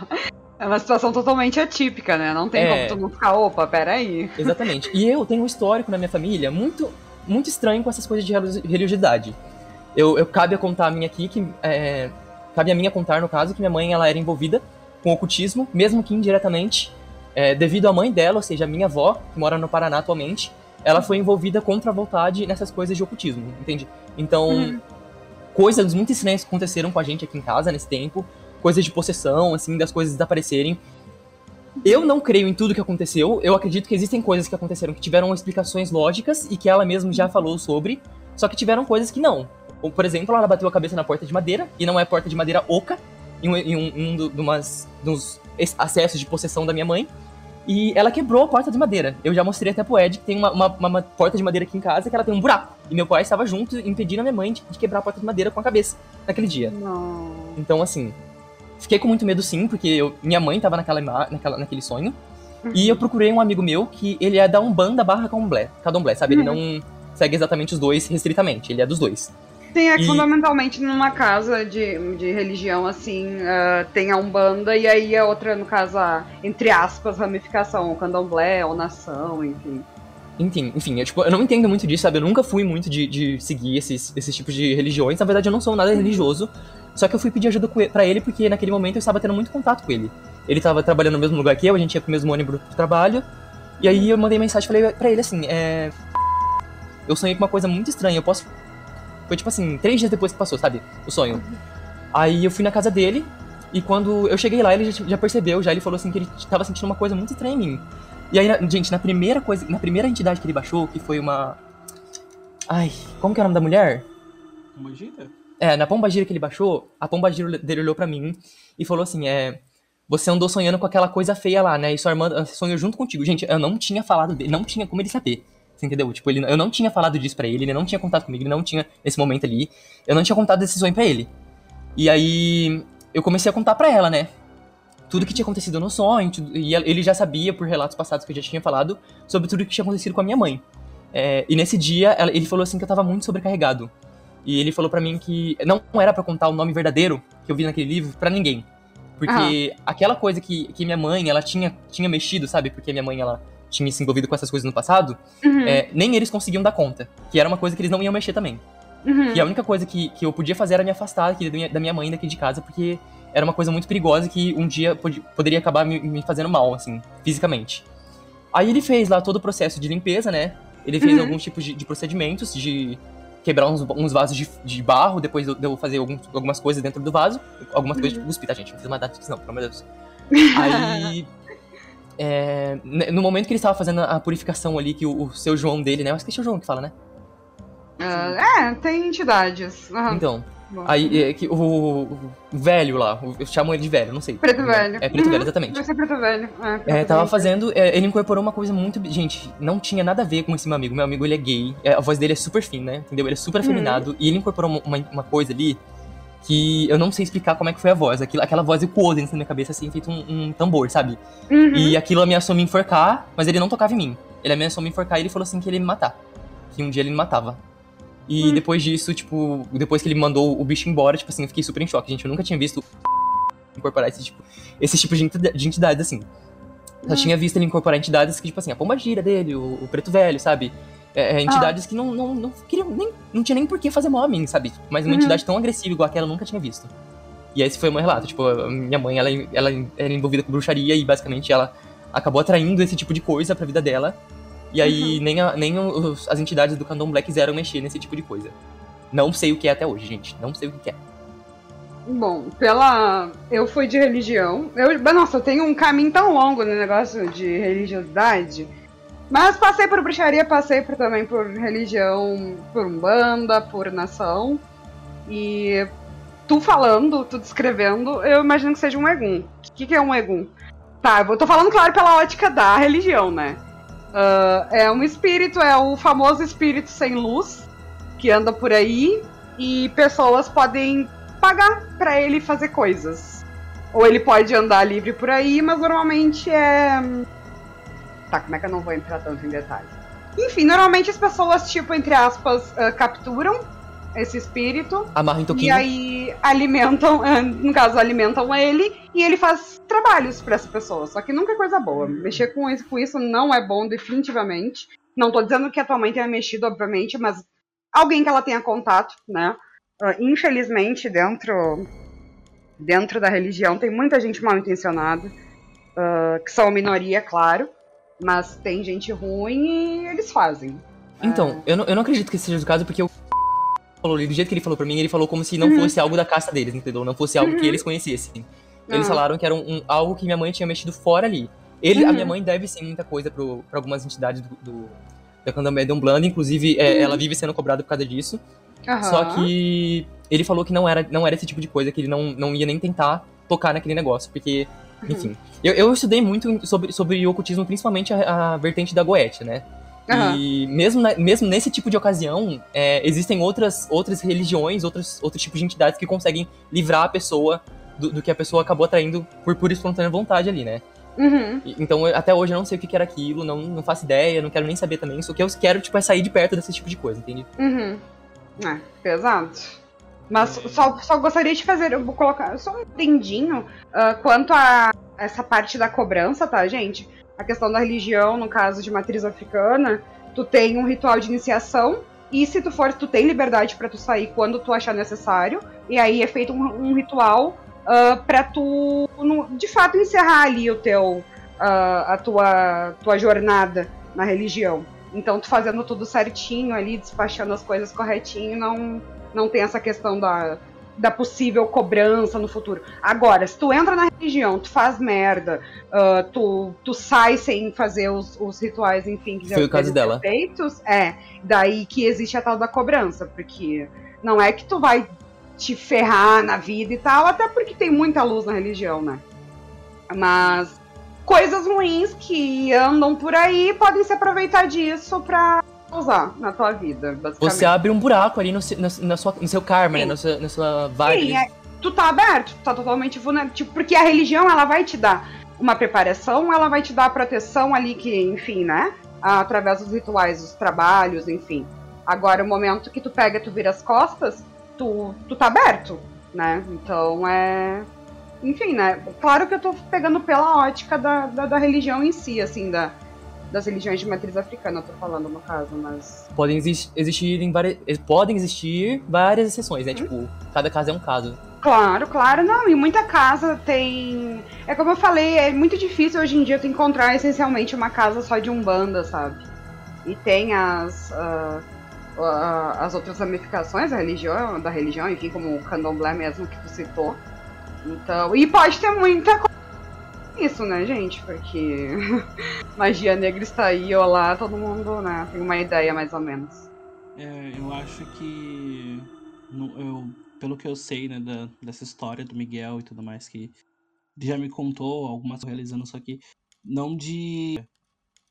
É uma situação totalmente atípica, né? Não tem
É.
como tu não ficar, opa, peraí.
Exatamente. E eu tenho um histórico na minha família muito, muito estranho com essas coisas de relig- religiosidade. Eu, eu cabe a contar a minha aqui que é, cabe a mim a contar no caso que minha mãe ela era envolvida com ocultismo, mesmo que indiretamente, é, devido à mãe dela, ou seja, a minha avó que mora no Paraná atualmente, ela foi envolvida contra a vontade nessas coisas de ocultismo, entende? Então
Uhum.
Coisas muito estranhas aconteceram com a gente aqui em casa nesse tempo, coisas de possessão, assim, das coisas desaparecerem. Eu não creio em tudo que aconteceu, eu acredito que existem coisas que aconteceram que tiveram explicações lógicas e que ela mesma já falou sobre, só que tiveram coisas que não. Por exemplo, ela bateu a cabeça na porta de madeira, e não é porta de madeira oca, em um, em um, um do- umas, dos es- acessos de possessão da minha mãe, e ela quebrou a porta de madeira. Eu já mostrei até pro Ed que tem uma, uma- uma- porta de madeira aqui em casa que ela tem um buraco. E meu pai estava junto, impedindo a minha mãe de, de quebrar a porta de madeira com a cabeça naquele dia.
Não.
Então, assim, fiquei com muito medo sim, porque eu- minha mãe tava naquela, naquela, naquele sonho. E eu procurei um amigo meu que ele é da Umbanda barra Candomblé, Candomblé sabe? Ele não, segue exatamente os dois restritamente, ele é dos dois.
Sim, é que
E-
fundamentalmente numa casa de, de religião, assim, ah, tem a Umbanda e aí a outra, no caso, a, entre aspas, ramificação, o candomblé, ou nação, enfim.
Enfim, enfim, eu, tipo, eu não entendo muito disso, sabe? Eu nunca fui muito de, de seguir esses, esses tipos de religiões. Na verdade, eu não sou nada religioso. Só que eu fui pedir ajuda com ele- pra ele porque naquele momento eu estava tendo muito contato com ele. Ele tava trabalhando no mesmo lugar que eu, a gente ia pro mesmo ônibus pro trabalho. E aí eu mandei mensagem e falei pra ele assim, é. Eu sonhei com uma coisa muito estranha, eu posso. Foi tipo assim, três dias depois que passou, sabe? O sonho. Aí eu fui na casa dele, e quando eu cheguei lá, ele já, já percebeu, já ele falou assim que ele tava sentindo uma coisa muito estranha em mim. E aí, na- gente, na primeira coisa, na primeira entidade que ele baixou, que foi uma. Ai, como que é o nome da mulher?
Uma gira?
É, na pomba gira que ele baixou, a pomba gira dele olhou pra mim e falou assim: é. Você andou sonhando com aquela coisa feia lá, né? E sua irmã eh, sonhou junto contigo. Gente, eu não tinha falado dele, não tinha como ele saber. Você entendeu? Tipo, ele, eu não tinha falado disso pra ele, ele não tinha contado comigo, ele não tinha, nesse momento ali, eu não tinha contado desse sonho pra ele. E aí, eu comecei a contar pra ela, né? Tudo que tinha acontecido no sonho, tudo- e ele já sabia, por relatos passados que eu já tinha falado, sobre tudo que tinha acontecido com a minha mãe. É, e nesse dia, ela- ele falou assim que eu tava muito sobrecarregado. E ele falou pra mim que não era pra contar o nome verdadeiro que eu vi naquele livro pra ninguém. Porque aquela coisa que, que minha mãe, ela tinha, tinha mexido, sabe? Porque minha mãe, ela tinha se envolvido com essas coisas no passado.
Uhum,
é, nem eles conseguiam dar conta. Que era uma coisa que eles não iam mexer também.
uhum.
E a única coisa que, que eu podia fazer era me afastar aqui da minha, da minha mãe daqui de casa, porque era uma coisa muito perigosa que um dia pod- poderia acabar me, me fazendo mal, assim, fisicamente. Aí ele fez lá todo o processo de limpeza, né? Ele fez
Uhum.
alguns tipos de, de procedimentos, de quebrar uns, uns vasos de, de barro, depois de eu fazer alguns- algumas coisas dentro do vaso. Algumas coisas, tipo, cuspir, tá, gente? Não fiz uma data não, pelo amor de Deus. Aí. É, no momento que ele estava fazendo a purificação ali, que o, o seu João dele, né? Eu esqueci o João que fala, né?
Ah, é, tem entidades. Aham.
Então,
Bom.
Aí, é, que o, o velho lá, eu chamo ele de velho, não sei.
Preto velho.
É, preto
Uhum.
velho, exatamente.
Vai ser preto velho. É, preto
É, tava
velho.
fazendo, é, ele incorporou uma coisa muito. Gente, não tinha nada a ver com esse meu amigo. Meu amigo, ele é gay, é, a voz dele é super fina, né? Entendeu? Ele é super
Uhum.
afeminado. E ele incorporou uma- uma coisa ali que eu não sei explicar como é que foi a voz. Aquilo, aquela voz ecoou dentro da minha cabeça, assim, feito um, um tambor, sabe?
Uhum.
E aquilo ameaçou me enforcar, mas ele não tocava em mim. Ele ameaçou me enforcar e ele falou assim que ele ia me matar. Que um dia ele me matava. E
Hum.
depois disso, tipo, depois que ele mandou o bicho embora, tipo assim, eu fiquei super em choque. Gente, eu nunca tinha visto incorporar esse tipo, esse tipo de entida- de entidades, assim. Só
Hum.
tinha visto ele incorporar entidades que, tipo assim, a pomba gira dele, o, o preto velho, sabe? É, é, entidades que não, não, não queriam, nem, não tinha nem por que fazer mal a mim, sabe? Mas uma
Uhum.
entidade tão agressiva igual aquela eu nunca tinha visto. E esse foi o meu relato. Tipo, minha mãe, ela, ela era envolvida com bruxaria e basicamente ela acabou atraindo esse tipo de coisa pra vida dela. E aí nem, a- nem os- as entidades do candomblé quiseram mexer nesse tipo de coisa. Não sei o que é até hoje, gente. Não sei o que é.
Bom, pela. Eu fui de religião. Eu... Nossa, eu tenho um caminho tão longo no negócio de religiosidade. Mas passei por bruxaria, passei por, também por religião, por umbanda, por nação. E tu falando, tu descrevendo, eu imagino que seja um egum. O que, que é um egum? Tá, eu tô falando, claro, pela ótica da religião, né? Ah, é um espírito, é o famoso espírito sem luz, que anda por aí, e pessoas podem pagar pra ele fazer coisas. Ou ele pode andar livre por aí, mas normalmente é. Tá, como é que eu não vou entrar tanto em detalhes? Enfim, normalmente as pessoas, tipo, entre aspas, ah, capturam esse espírito
Amarra em
e
toquinho.
aí alimentam, ah, no caso, alimentam ele e ele faz trabalhos pra essa pessoa. Só que nunca é coisa boa. Mexer com isso, com isso não é bom, definitivamente. Não tô dizendo que a tua mãe tenha mexido, obviamente, mas alguém que ela tenha contato, né? Ah, infelizmente, dentro, dentro da religião, tem muita gente mal intencionada, que são a minoria, claro, mas tem gente ruim e eles fazem.
Então, eu não, eu não acredito que seja o caso, porque o falou do jeito que ele falou pra mim, ele falou como se não
Uhum.
fosse algo da caça deles, entendeu? Não fosse algo
Uhum.
que eles conhecessem. Eles
Ah.
falaram que era um, um- algo que minha mãe tinha mexido fora ali. Ele, a
Uhum.
minha mãe deve sim muita coisa pro, pra algumas entidades do, do, da Candomblé de Umbanda, inclusive é,
Uhum.
ela vive sendo cobrada por causa disso. Só que ele falou que não era, não era esse tipo de coisa, que ele não, não ia nem tentar tocar naquele negócio, porque,
Uhum.
Enfim. Eu, eu estudei muito sobre, sobre ocultismo, principalmente a, a vertente da Goethe, né?
Aham.
E mesmo, na- mesmo nesse tipo de ocasião, é, existem outras, outras religiões, outros, outros tipos de entidades que conseguem livrar a pessoa do, do que a pessoa acabou atraindo por pura e espontânea vontade ali, né?
Uhum.
E- Então, eu- até hoje eu não sei o que que era aquilo, não, não faço ideia, não quero nem saber também. Só que eu quero, tipo, é sair de perto desse tipo de coisa, entende?
Uhum. É, pesado. Mas só, só gostaria de fazer, eu vou colocar só um tendinho quanto a essa parte da cobrança, tá, gente? A questão da religião, no caso de matriz africana, tu tem um ritual de iniciação e se tu for, tu tem liberdade pra tu sair quando tu achar necessário e aí é feito um, um ritual uh, para tu, no- de fato, encerrar ali o teu, ah, a tua, tua jornada na religião. Então, tu fazendo tudo certinho ali, despachando as coisas corretinho, não, não tem essa questão da, da possível cobrança no futuro. Agora, se tu entra na religião, tu faz merda, ah, tu, tu sai sem fazer os, os rituais, enfim, que
Foi
ser
dela.
feitos, é daí que existe a tal da cobrança, porque não é que tu vai te ferrar na vida e tal, até porque tem muita luz na religião, né? Mas coisas ruins que andam por aí podem se aproveitar disso pra usar na tua vida, basicamente.
Você abre um buraco ali no, se- na, sua, no seu karma, né? Na sua, na sua vibe.
Sim, é, tu tá aberto, tu tá totalmente vulnerável. Tipo, porque a religião, ela vai te dar uma preparação, ela vai te dar a proteção ali que, enfim, né? Através dos rituais, dos trabalhos, enfim. Agora, o momento que tu pega, tu vira as costas, tu, tu tá aberto, né? Então, é... Enfim, né? Claro que eu tô pegando pela ótica da, da, da religião em si, assim, da, das religiões de matriz africana, eu tô falando no caso, mas...
Podem exis- existir em várias. Podem existir várias exceções, né?
Uhum.
Tipo, cada caso é um caso.
Claro, claro, não. E muita casa tem. É como eu falei, é muito difícil hoje em dia tu encontrar essencialmente uma casa só de umbanda, sabe? E tem as. ah, as outras ramificações da religião, da religião, enfim, como o candomblé mesmo que tu citou. Então. E pode ter muita coisa isso, né, gente? Porque magia negra está aí, olá, todo mundo, né? Tem uma ideia mais ou menos.
É, eu acho que. no- eu, pelo que eu sei, né, da, dessa história do Miguel e tudo mais, que já me contou algumas realizando, só que não de.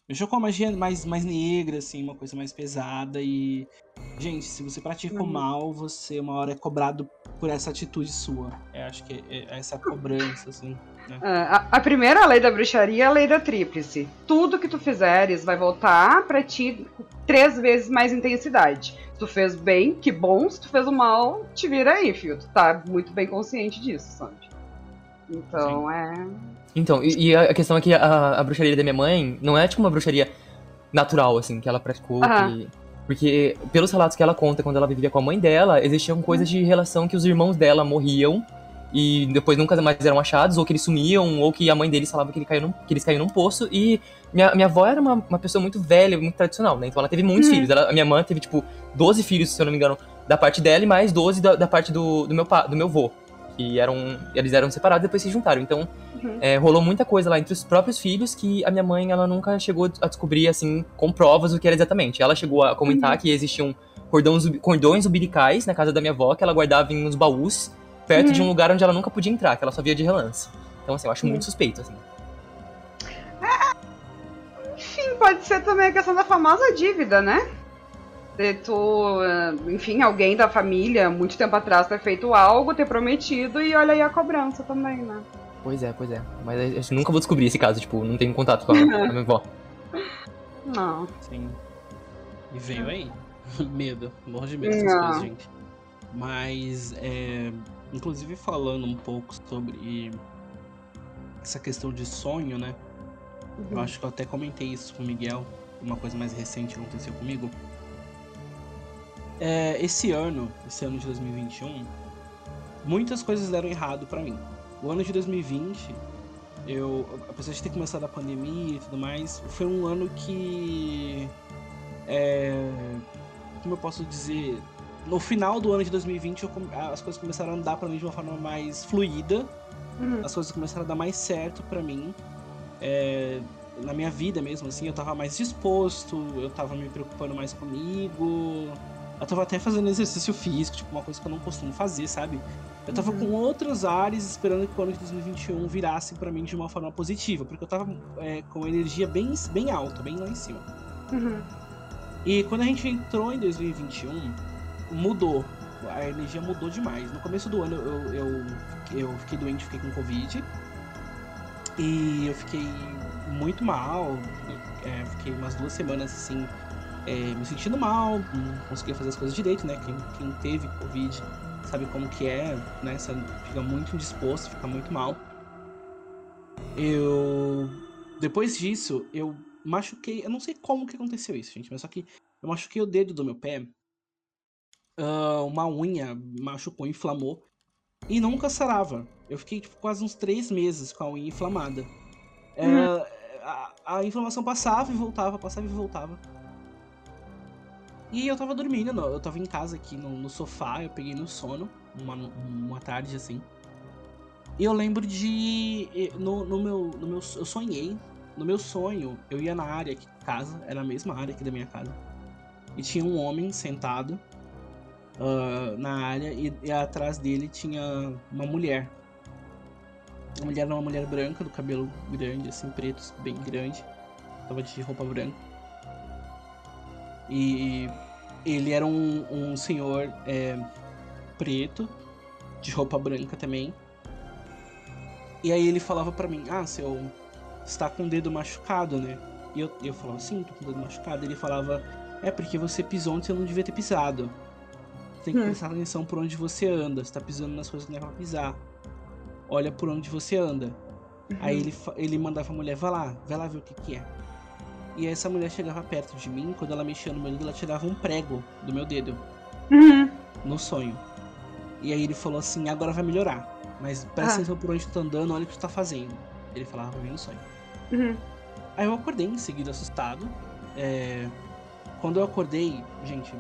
Mexeu com a magia mais, mais negra, assim, uma coisa mais pesada e. Gente, se você pratica o
Uhum.
mal, você uma hora é cobrado por essa atitude sua. Eu acho que é, é essa cobrança, assim.
Ah, A, a primeira lei da bruxaria é a lei da tríplice. Tudo que tu fizeres vai voltar pra ti três vezes mais intensidade. Se tu fez bem, que bom. Se tu fez o mal, te vira aí, filho. Tu tá muito bem consciente disso, sabe? Então é.
Então, e, e a questão é que a, a bruxaria da minha mãe não é tipo uma bruxaria natural, assim, que ela praticou.
Aham.
que- porque, pelos relatos que ela conta, quando ela vivia com a mãe dela, existiam coisas de relação que os irmãos dela morriam e depois nunca mais eram achados, ou que eles sumiam, ou que a mãe deles falava que, ele caiu num, que eles caíram num poço. E minha, minha avó era uma, uma pessoa muito velha, muito tradicional, né? Então ela teve muitos
Uhum.
filhos. Ela- a minha mãe teve, tipo, 12 filhos, se eu não me engano, da parte dela e mais 12 da, da parte do, do, meu, pa- do meu vô. Que eram. Eles eram separados e depois se juntaram. Então,
Uhum.
é, rolou muita coisa lá entre os próprios filhos que a minha mãe ela nunca chegou a descobrir assim com provas o que era exatamente. Ela chegou a comentar
Uhum.
que existiam cordões, cordões umbilicais na casa da minha avó que ela guardava em uns baús perto
Uhum.
de um lugar onde ela nunca podia entrar, que ela só via de relance. Então assim, eu acho
Uhum.
muito suspeito assim.
Enfim, pode ser também a questão da famosa dívida, né? De tu, eh, enfim, alguém da família, muito tempo atrás, ter feito algo, ter prometido e olha aí a cobrança também, né?
Pois é, pois é. Mas eu acho que nunca vou descobrir esse caso, tipo, não tenho contato com a, com a minha avó.
Não.
Sim. E veio aí. medo. Morro de medo dessas
Não.
coisas, gente. Mas, é, inclusive falando um pouco sobre essa questão de sonho, né? Eu acho que eu até comentei isso com o Miguel, uma coisa mais recente aconteceu comigo. É, esse ano, esse ano de 2021, muitas coisas deram errado pra mim. O ano de 2020, eu, apesar de ter começado a pandemia e tudo mais, foi um ano que. É, como eu posso dizer? No final do ano de 2020, eu as coisas começaram a andar pra mim de uma forma mais fluida
Uhum.
as coisas começaram a dar mais certo pra mim. É, na minha vida mesmo, assim, eu tava mais disposto, eu tava me preocupando mais comigo. Eu tava até fazendo exercício físico, tipo, uma coisa que eu não costumo fazer, sabe? Eu tava
Uhum.
com outros ares esperando que o ano de 2021 virasse pra mim de uma forma positiva, porque eu tava é, com energia bem, bem alta, bem lá em cima.
Uhum.
E quando a gente entrou em 2021, mudou. A energia mudou demais. No começo do ano eu, eu, eu fiquei doente, fiquei com Covid. E eu fiquei muito mal. É, fiquei umas duas semanas assim, é, me sentindo mal, não conseguia fazer as coisas direito, né? Quem, quem teve Covid sabe como que é, né? Você fica muito indisposto, fica muito mal. Eu. Depois disso, eu machuquei. Eu não sei como que aconteceu isso, gente, mas só que eu machuquei o dedo do meu pé. Uh, uma unha machucou, inflamou. E nunca sarava. Eu fiquei tipo, quase uns três meses com a unha inflamada. Uhum. Uh, a, a, inflamação passava e voltava, passava e voltava. E eu tava dormindo, eu tava em casa aqui no, no sofá, eu peguei no sono, uma, uma tarde assim. E eu lembro de. No, no, meu, no meu. Eu sonhei. No meu sonho, eu ia na área aqui de casa, era a mesma área aqui da minha casa. E tinha um homem sentado uh, na área e, e, atrás dele tinha uma mulher. A mulher era uma mulher branca, do cabelo grande, assim, preto, bem grande. Tava de roupa branca. E ele era um, um senhor é, preto, de roupa branca também. E aí ele falava para mim, ah, seu está com o dedo machucado, né? E eu, eu falava, sim, tô com o dedo machucado. Ele falava, é porque você pisou onde você não devia ter pisado. Você tem que hum. prestar atenção por onde você anda. Você tá pisando nas coisas que não é pra pisar. Olha por onde você anda. Uhum. Aí ele, ele mandava a mulher, vai lá, vai lá ver o que que é. E aí essa mulher chegava perto de mim, quando ela mexia no meu dedo, ela tirava um prego do meu dedo.
Uhum.
No sonho. E aí ele falou assim, agora vai melhorar. Mas presta ah. atenção por onde tu tá andando, olha o que tu tá fazendo. Ele falava pra mim no sonho.
Uhum.
Aí eu acordei em seguida assustado. É... Quando eu acordei, gente,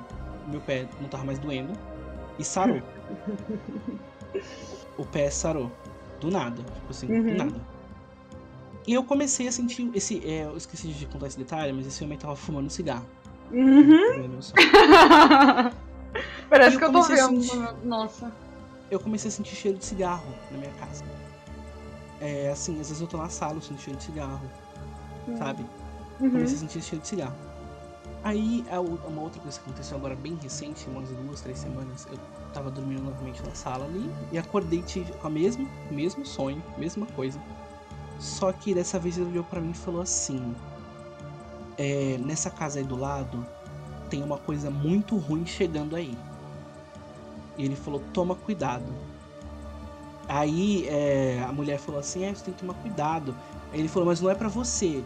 meu pé não tava mais doendo. E sarou. o pé sarou. Do nada. Tipo assim, uhum. do nada. E eu comecei a sentir esse. É, eu esqueci de contar esse detalhe, mas esse homem tava fumando cigarro.
Uhum. Parece que eu tô vendo. Sentir... Nossa
eu comecei a sentir cheiro de cigarro na minha casa. É, assim, às vezes eu tô na sala, eu sinto cheiro de cigarro, uhum. sabe? Comecei a sentir cheiro de cigarro. Aí, uma outra coisa que aconteceu agora bem recente, umas duas, três semanas, eu tava dormindo novamente na sala ali e acordei tive, com o mesmo, mesmo sonho, mesma coisa. Só que dessa vez ele olhou para mim e falou assim: é, Nessa casa aí do lado tem uma coisa muito ruim chegando aí. E ele falou: toma cuidado. Aí é, a mulher falou assim: é, você tem que tomar cuidado. Aí ele falou: mas não é para você.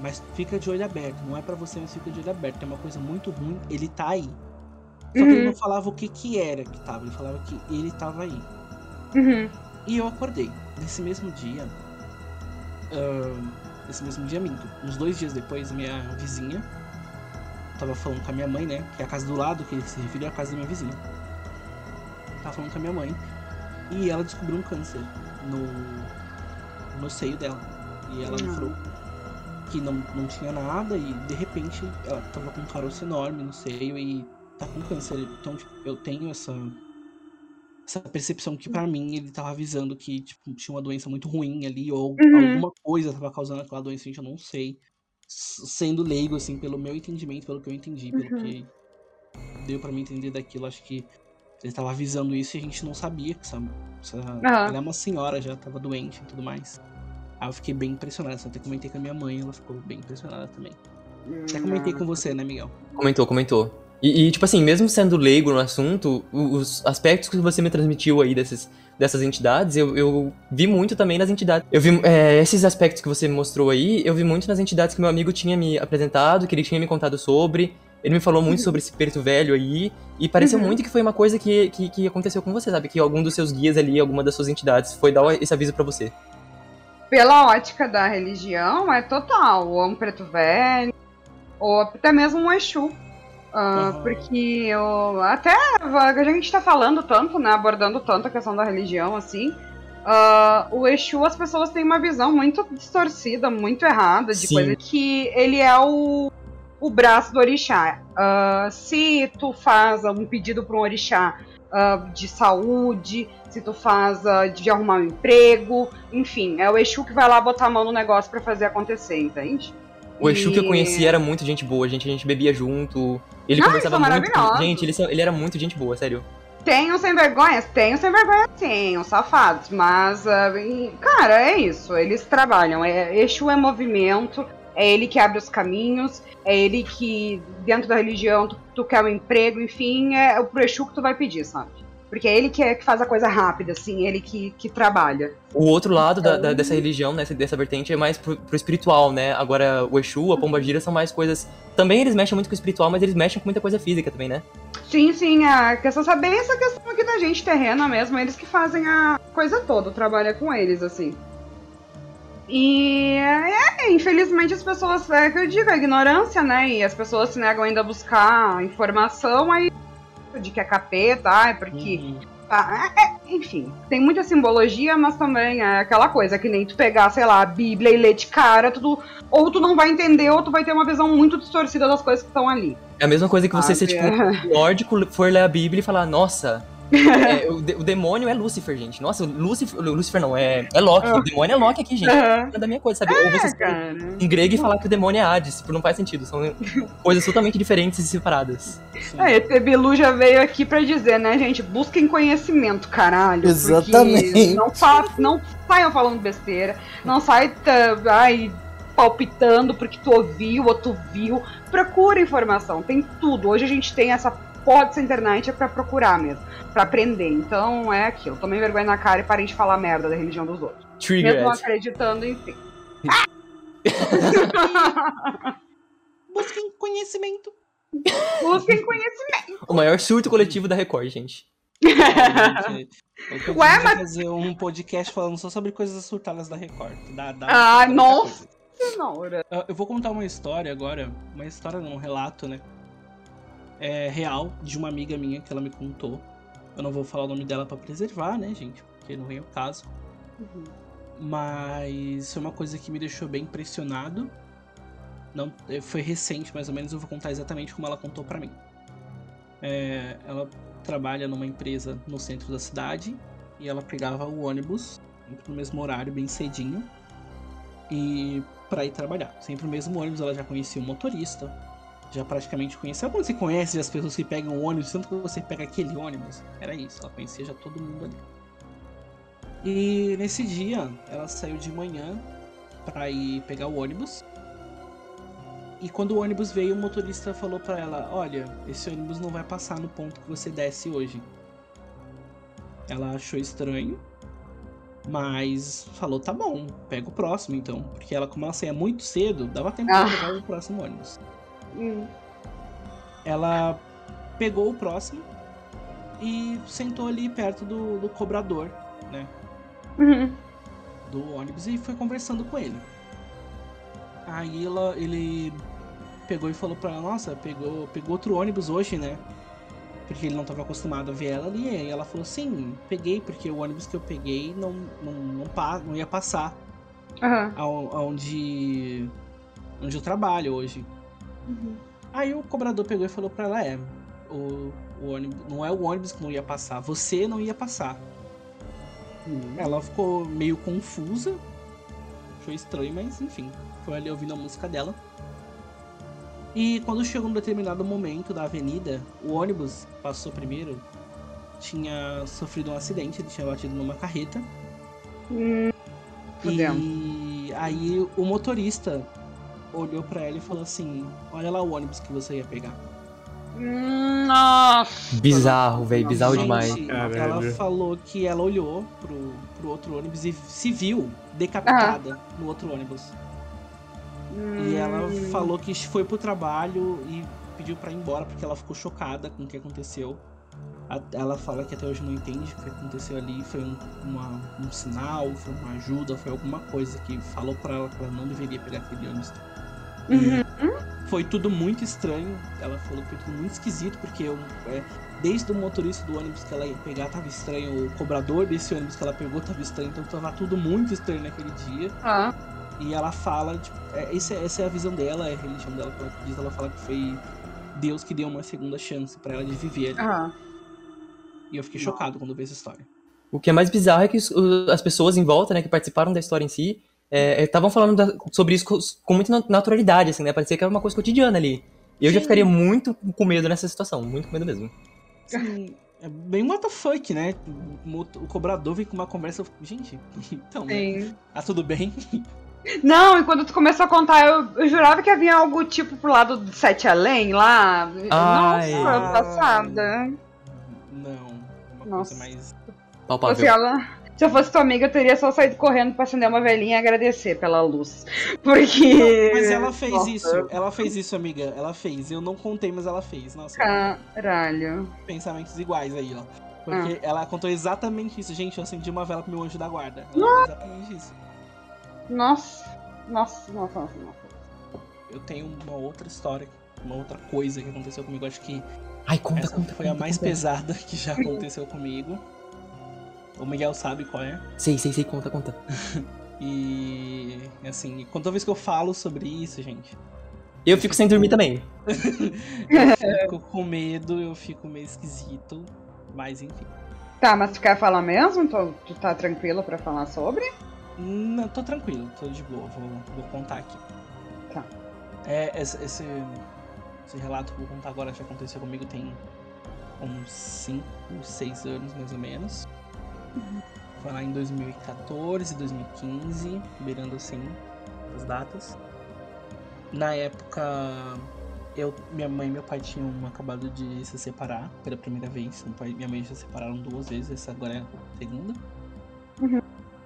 Mas fica de olho aberto. Não é para você, mas fica de olho aberto. Tem uma coisa muito ruim, ele tá aí. Só uhum. que ele uhum. não falava o que que era que tava, ele falava que ele tava aí.
Uhum.
E eu acordei. Nesse mesmo dia. Uh, nesse mesmo dia, minto. Uns dois dias depois, minha vizinha. Tava falando com a minha mãe, né? Que é a casa do lado, que ele se referiu à casa da minha vizinha tava falando com a minha mãe. E ela descobriu um câncer no, no seio dela. E ela me falou que não, não tinha nada e de repente ela tava com um caroço enorme no seio e tá com câncer. Então, tipo, eu tenho essa essa percepção que para mim ele tava avisando que tipo, tinha uma doença muito ruim ali ou uhum. alguma coisa tava causando aquela doença, gente, eu não sei. Sendo leigo assim, pelo meu entendimento, pelo que eu entendi, pelo uhum. que deu para mim entender daquilo, acho que ele tava avisando isso e a gente não sabia que essa, essa uhum. ela é uma senhora, já tava doente e tudo mais. Aí eu fiquei bem impressionado. Até comentei com a minha mãe, ela ficou bem impressionada também. Até comentei com você, né, Miguel?
Comentou, comentou. E, e, tipo assim, mesmo sendo leigo no assunto, os aspectos que você me transmitiu aí desses, dessas entidades, eu, eu vi muito também nas entidades. Eu vi é, esses aspectos que você mostrou aí, eu vi muito nas entidades que meu amigo tinha me apresentado, que ele tinha me contado sobre. Ele me falou muito sobre esse perito velho aí, e pareceu uhum. muito que foi uma coisa que, que, que, aconteceu com você, sabe? Que algum dos seus guias ali, alguma das suas entidades, foi dar esse aviso para você.
Pela ótica da religião, é total. Ou um preto velho, ou até mesmo um Exu. Uh, uhum. Porque eu, até a gente tá falando tanto, né? Abordando tanto a questão da religião, assim. Uh, o Exu, as pessoas têm uma visão muito distorcida, muito errada de Sim. coisa que ele é o o braço do orixá. Uh, se tu faz um pedido para um orixá de saúde, se tu faz de arrumar um emprego, enfim, é o Exu que vai lá botar a mão no negócio para fazer acontecer, entende?
O Exu e... que eu conheci era muito gente boa, a gente, a gente bebia junto. Ele ah, conversava muito. Gente, ele, ele era muito gente boa, sério.
Tem os sem vergonhas? Tem os sem vergonha sim, os safados. Mas, e, cara, é isso. Eles trabalham. É, Exu é movimento, é ele que abre os caminhos, é ele que, dentro da religião, tu, tu quer um emprego, enfim, é o pro Exu que tu vai pedir, sabe? Porque é ele que, é, que faz a coisa rápida, assim, ele que, que trabalha.
O outro lado da, da, dessa religião, né, dessa vertente, é mais pro, pro espiritual, né? Agora, o Exu, a Pombagira são mais coisas. Também eles mexem muito com o espiritual, mas eles mexem com muita coisa física também, né?
Sim, sim, a questão é bem essa questão aqui da gente terrena mesmo, eles que fazem a coisa toda, trabalha com eles, assim. E é, infelizmente as pessoas, é que eu digo, a ignorância, né? E as pessoas se negam ainda a buscar informação, aí de que é capeta, ai, porque.
Uhum.
Ah, é, enfim, tem muita simbologia, mas também é aquela coisa que nem tu pegar, sei lá, a Bíblia e ler de cara, tu, ou tu não vai entender, ou tu vai ter uma visão muito distorcida das coisas que estão ali.
É a mesma coisa que você
Sabe?
ser, tipo, nórdico, for ler a Bíblia e falar, nossa, é, o, de- o demônio é Lúcifer, gente. Nossa, o Lúcifer, Lúcifer não, é, é Loki. O demônio é Loki aqui, gente.
Aham.
É da minha coisa, sabe? Ou você
É,
ser
cara.
um grego e falar que o demônio é Hades, tipo, não faz sentido. São coisas totalmente diferentes e separadas.
Sim.
É, ET Bilu já veio aqui pra dizer, né, gente? Busquem conhecimento, caralho.
Exatamente.
Não, fa não saiam falando besteira. Não sai tá, ai, palpitando porque tu ouviu ou tu viu. Procura informação, tem tudo. Hoje a gente tem essa porra dessa internet é pra procurar mesmo, pra aprender. Então é aquilo. Tomem vergonha na cara e parem de falar merda da religião dos outros. Mesmo
Triggered.
acreditando, enfim.
Busquem conhecimento.
Busquem conhecimento.
O maior surto coletivo da Record, gente.
Gente, eu
Ué, mas-
fazer um podcast falando só sobre coisas surtadas da Record. Dá, dá,
Ah, nossa.
coisa.
Cenoura.
Eu- Eu vou contar uma história agora, uma história não, um relato, né? É real de uma amiga minha que ela me contou. Eu não vou falar o nome dela pra preservar, né, gente? Porque não vem o caso. Mas foi uma coisa que me deixou bem impressionado. Não, eh, foi recente, mais ou menos. Eu vou contar exatamente como ela contou pra mim. É, ela trabalha numa empresa no centro da cidade e ela pegava o ônibus no mesmo horário, bem cedinho, e para ir trabalhar. Sempre no mesmo ônibus. Ela já conhecia o motorista, já praticamente conhecia. Sabe quando você conhece as pessoas que pegam o ônibus, tanto que você pega aquele ônibus? Era isso. Ela conhecia já todo mundo ali. E nesse dia, ela saiu de manhã pra ir pegar o ônibus. E quando o ônibus veio, o motorista falou pra ela: Olha, esse ônibus não vai passar no ponto que você desce hoje. Ela achou estranho, mas falou: Tá bom, pega o próximo então. Porque ela, como ela saía muito cedo, dava tempo
Ah.
de pegar o próximo ônibus.
Hum.
Ela pegou o próximo e sentou ali perto do, do cobrador, né?
Uhum.
do ônibus e foi conversando com ele. Aí ela, ele pegou e falou pra ela, nossa, pegou, pegou outro ônibus hoje, né? Porque ele não estava acostumado a ver ela ali. E ela falou, sim, peguei, porque o ônibus que eu peguei não, não, não, pa- não ia passar ao- aonde, onde eu trabalho hoje. Aí o cobrador pegou e falou pra ela, é, o, o ônibus, não é o ônibus que não ia passar, você não ia passar. Ela ficou meio confusa. Achou estranho, mas enfim. Foi ali ouvindo a música dela. E quando chegou num determinado momento da avenida, o ônibus que passou primeiro tinha sofrido um acidente, ele tinha batido numa carreta.
Fudendo.
E aí o motorista olhou pra ela e falou assim: Olha lá o ônibus que você ia pegar.
Hum, Nossa.
Bizarro, velho, bizarro
Gente,
demais.
Caralho.
Ela falou que ela olhou pro, pro outro ônibus e se viu decapitada no outro ônibus. E ela
Hum.
falou que foi pro trabalho e pediu pra ir embora porque ela ficou chocada com o que aconteceu. Ela fala que até hoje não entende o que aconteceu ali. Foi um, uma- um sinal, foi uma ajuda, foi alguma coisa que falou pra ela que ela não deveria pegar aquele ônibus.
Uhum.
foi tudo muito estranho. Ela falou que foi tudo muito esquisito, porque eu, é, desde o motorista do ônibus que ela ia pegar tava estranho, o cobrador desse ônibus que ela pegou tava estranho, então tava tudo muito estranho naquele dia.
Ah,
E ela fala, tipo, é, esse é- essa é a visão dela, é a religião dela, que ela diz, ela fala que foi Deus que deu uma segunda chance pra ela de viver ali.
ah.
E eu fiquei chocado quando vi essa história.
O que é mais bizarro é que as pessoas em volta, né, que participaram da história em si, estavam falando da- sobre isso com, com muita na- naturalidade, assim, né? Parecia que era uma coisa cotidiana ali. E eu já
Sim.
ficaria muito com medo nessa situação, muito com medo mesmo.
Sim, é bem what the fuck, né? O, o cobrador vem com uma conversa. Gente, então, né? Ah, tudo bem?
Não, e quando tu começou a contar, eu, eu jurava que havia algo tipo pro lado do Sete Além lá.
Ai.
Nossa,
Ai.
passada.
Não. Uma
Nossa.
coisa mais.
Palpável.
Assim, ela, se eu fosse tua amiga, eu teria só saído correndo pra acender uma velhinha e agradecer pela luz. Porque.
Mas ela fez
Nossa,
isso. Ela fez isso, amiga. Ela fez. Eu não contei, mas ela fez. Nossa,
Caralho.
pensamentos iguais aí, ó.
Ah.
Porque ela contou exatamente isso. Gente, eu acendi uma vela pro meu anjo da guarda. Ela falou exatamente isso.
Nossa. Nossa, nossa, nossa, nossa.
Eu tenho uma outra história, uma outra coisa que aconteceu comigo. Acho que
Ai, conta,
essa
conta.
foi a
conta,
mais
conta.
pesada que já aconteceu comigo. O Miguel sabe qual é.
Sei, sei, sei, conta, conta.
E assim, toda vez que eu falo sobre isso, gente,
Eu fico sem dormir também.
eu fico com medo, eu fico meio esquisito. Mas enfim.
Tá, mas tu quer falar mesmo? Tu, tu tá tranquilo pra falar sobre?
Não, tô tranquilo, tô de boa, vou, vou contar aqui.
Tá.
É, esse, esse, esse relato que eu vou contar agora já aconteceu comigo tem uns 5, 6 anos mais ou menos. Foi lá em 2014, 2015, beirando assim as datas. Na época, eu, minha mãe e meu pai tinham acabado de se separar pela primeira vez. Meu pai e minha mãe já se separaram duas vezes, essa agora é a segunda.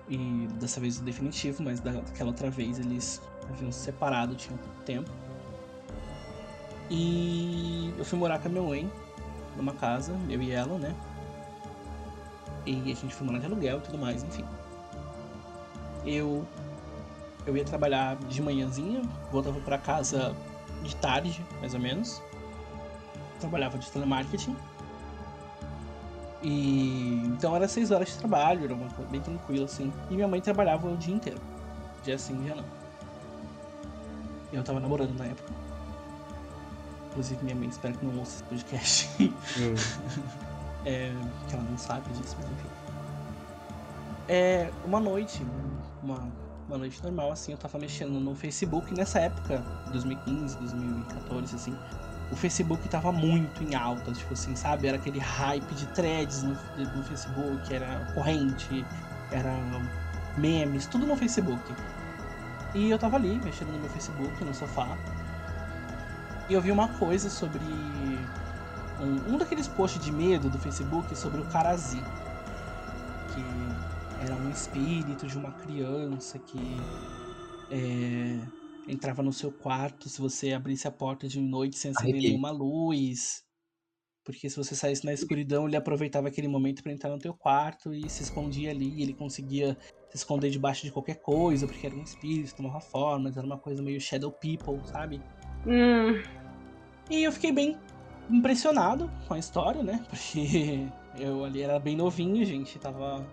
E dessa vez o definitivo, mas da- daquela outra vez eles haviam se separado, tinham pouco tempo. E eu fui morar com a minha mãe numa casa, eu e ela, né? E a gente foi morar de aluguel e tudo mais, enfim. Eu eu ia trabalhar de manhãzinha, voltava pra casa de tarde, mais ou menos. Trabalhava de telemarketing. E então era seis horas de trabalho, era uma coisa bem tranquilo assim. E minha mãe trabalhava o dia inteiro. Dia sim, dia não. Eu tava namorando na época. Inclusive minha mãe espera que não ouça esse podcast. É, que ela não sabe disso, mas enfim. É, uma noite, uma, uma noite normal, assim, eu tava mexendo no Facebook. Nessa época, 2015, 2014, assim, o Facebook tava muito em alta, tipo assim, sabe? Era aquele hype de threads no, no Facebook, era corrente, era memes, tudo no Facebook. E eu tava ali, mexendo no meu Facebook, no sofá. E eu vi uma coisa sobre um, um daqueles posts de medo do Facebook sobre o Karazi. Que era um espírito de uma criança que é, entrava no seu quarto se você abrisse a porta de noite sem acender nenhuma luz. Porque se você saísse na escuridão, ele aproveitava aquele momento para entrar no teu quarto e se escondia ali. Ele conseguia se esconder debaixo de qualquer coisa, porque era um espírito, tomava formas, era uma coisa meio Shadow People, sabe?
Hum,
E eu fiquei bem impressionado com a história, né? Porque eu ali era bem novinho, gente, tava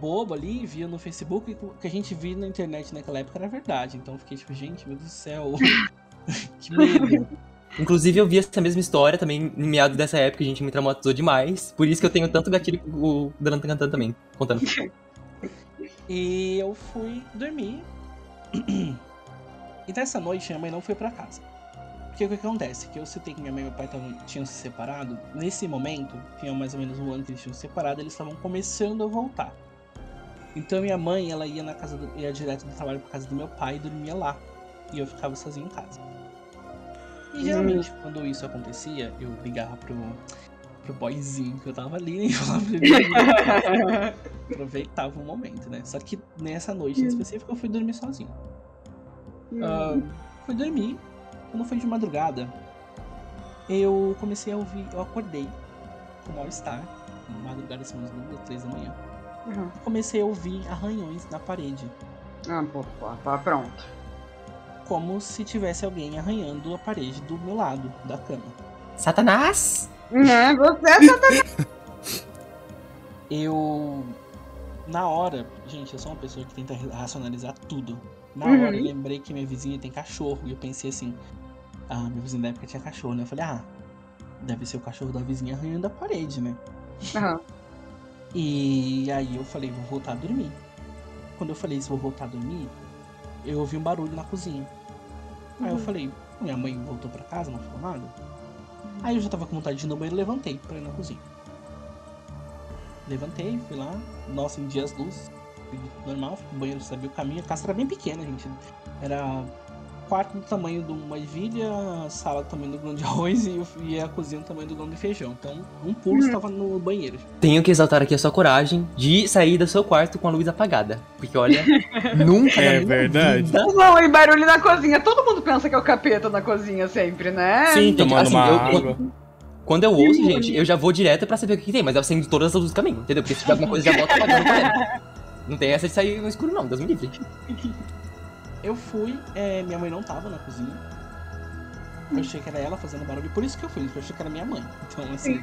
bobo ali, via no Facebook, o que a gente via na internet naquela época era verdade. Então eu fiquei tipo, gente, meu Deus do céu, que medo.
Inclusive, eu vi essa mesma história também em meados dessa época, a gente me traumatizou demais. Por isso que eu tenho tanto gatilho que o Dran tá cantando também. Contando.
E eu fui dormir. E nessa noite minha mãe não foi pra casa. Porque o que acontece? Que eu citei que minha mãe e meu pai tavam, tinham se separado. Nesse momento, tinha mais ou menos um ano que eles tinham se separado, eles estavam começando a voltar. Então minha mãe, ela ia na casa do, ia direto do trabalho pra casa do meu pai e dormia lá. E eu ficava sozinho em casa. E geralmente, quando isso acontecia, eu ligava pro, pro boyzinho que eu tava ali e falava pra ele aproveitava o momento, né? Só que nessa noite em específico eu fui dormir sozinho. Ah, fui dormir. Quando foi de madrugada, eu comecei a ouvir, eu acordei com mal-estar, madrugada assim, umas duas, três da manhã.
Uhum.
Comecei a ouvir arranhões na parede,
Ah, pô, tá pronto.
como se tivesse alguém arranhando a parede do meu lado da cama.
Satanás!
Né, você
Eu. Na hora, gente, eu sou uma pessoa que tenta racionalizar tudo. Na
Uhum.
hora eu lembrei que minha vizinha tem cachorro. E eu pensei assim, ah, minha vizinha da época tinha cachorro, né? Eu falei, ah, deve ser o cachorro da vizinha arranhando a parede, né?
Aham.
E aí eu falei, vou voltar a dormir. Quando eu falei isso, vou voltar a dormir, eu ouvi um barulho na cozinha. Aí eu
Uhum.
falei, minha mãe voltou pra casa, não falou nada. Aí eu já tava com vontade de ir no banheiro, levantei pra ir na cozinha. levantei, fui lá. Nossa, em dias luz, normal, pro banheiro, sabia o caminho. A casa era bem pequena, gente. Era quarto do tamanho de uma ervilha, sala do tamanho do grão de arroz e, e a cozinha do tamanho do grão de feijão. Então, um pulo estava no banheiro.
Tenho que exaltar aqui a sua coragem de sair do seu quarto com a luz apagada. Porque olha, nunca.
É verdade.
vida-
Não, e barulho na cozinha. Todo mundo pensa que é o capeta na cozinha sempre, né?
Sim, tomando
assim,
uma
eu-
água.
Quando eu ouço, gente, eu já vou direto pra saber o que, que tem, mas eu acendo todas as luzes do caminho, entendeu? Porque se tiver alguma coisa, já volto apagando com ela. Não tem essa de sair no escuro, não, Deus me livre.
Eu fui, é, minha mãe não tava na cozinha. Eu achei que era ela fazendo barulho, por isso que eu fui, porque eu achei que era minha mãe. Então, assim,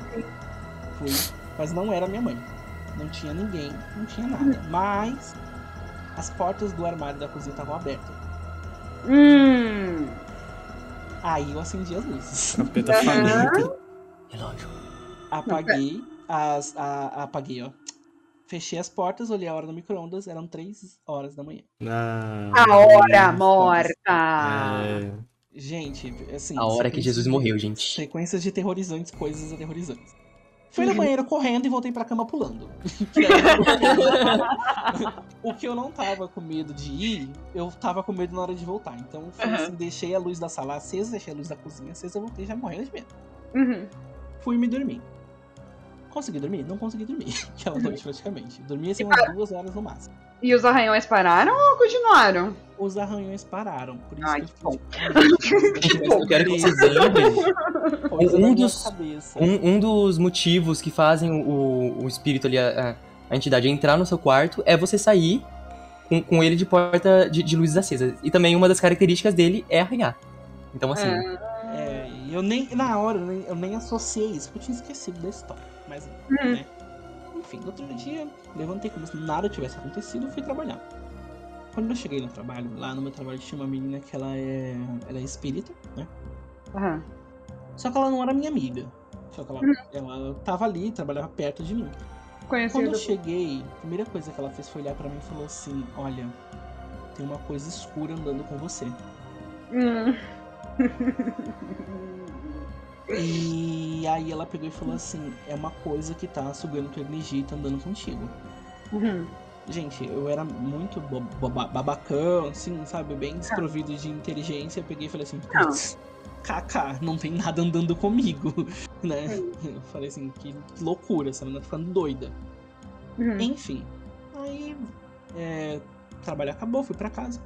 fui, mas não era minha mãe. Não tinha ninguém, não tinha nada. Mas as portas do armário da cozinha estavam abertas.
Hum.
Aí eu acendi as luzes.
Relógio.
Apaguei as. A, apaguei, ó. Fechei as portas, olhei a hora no micro-ondas, eram 3 horas da manhã.
Ah,
A hora morta.
é.
Gente, assim.
A hora que Jesus morreu, gente.
Sequências de terrorizantes, coisas aterrorizantes. Fui no banheiro correndo e voltei pra cama pulando. O que eu não tava com medo de ir, eu tava com medo na hora de voltar. Então, foi
Aham.
assim, deixei a luz da sala acesa, deixei a luz da cozinha acesa, eu voltei já morrendo de medo.
Uhum.
Fui me dormir. Consegui dormir? Não consegui dormir. Aquela noite, praticamente. Dormi assim umas duas horas no máximo.
E os arranhões pararam ou continuaram?
Os arranhões pararam. Por isso
Ai,
que
que
eu fiquei
Eu quero que vocês lembrem. Um dos-. Um, um dos motivos que fazem o, o espírito ali, a, a entidade, entrar no seu quarto é você sair com, com ele de porta de, de luzes acesas. E também uma das características dele é arranhar. Então, assim,
É, e eu nem, na hora, eu nem, eu nem associei isso, porque eu tinha esquecido da história. Mas,
Uhum.
né? Enfim, no outro dia, levantei como se nada tivesse acontecido e fui trabalhar. Quando eu cheguei no trabalho, lá no meu trabalho tinha uma menina que ela é, ela é espírita, né?
Aham.
Só que ela não era minha amiga. Só que ela,
Uhum.
ela tava ali, trabalhava perto de mim. Quando
Conhecido.
eu cheguei, a primeira coisa que ela fez foi olhar pra mim e falou assim: Olha, tem uma coisa escura andando com você.
Hum.
E aí ela pegou e falou assim: É uma coisa que tá sugando tua energia e tá andando contigo.
Uhum.
Gente, eu era muito babacão, assim, sabe? Bem desprovido de inteligência. Eu peguei e falei assim:
Não.
Putz, kaká, não tem nada andando comigo, né? Eu falei assim: Que loucura, essa menina tá ficando doida.
Uhum.
Enfim, aí é, o trabalho acabou, fui pra casa.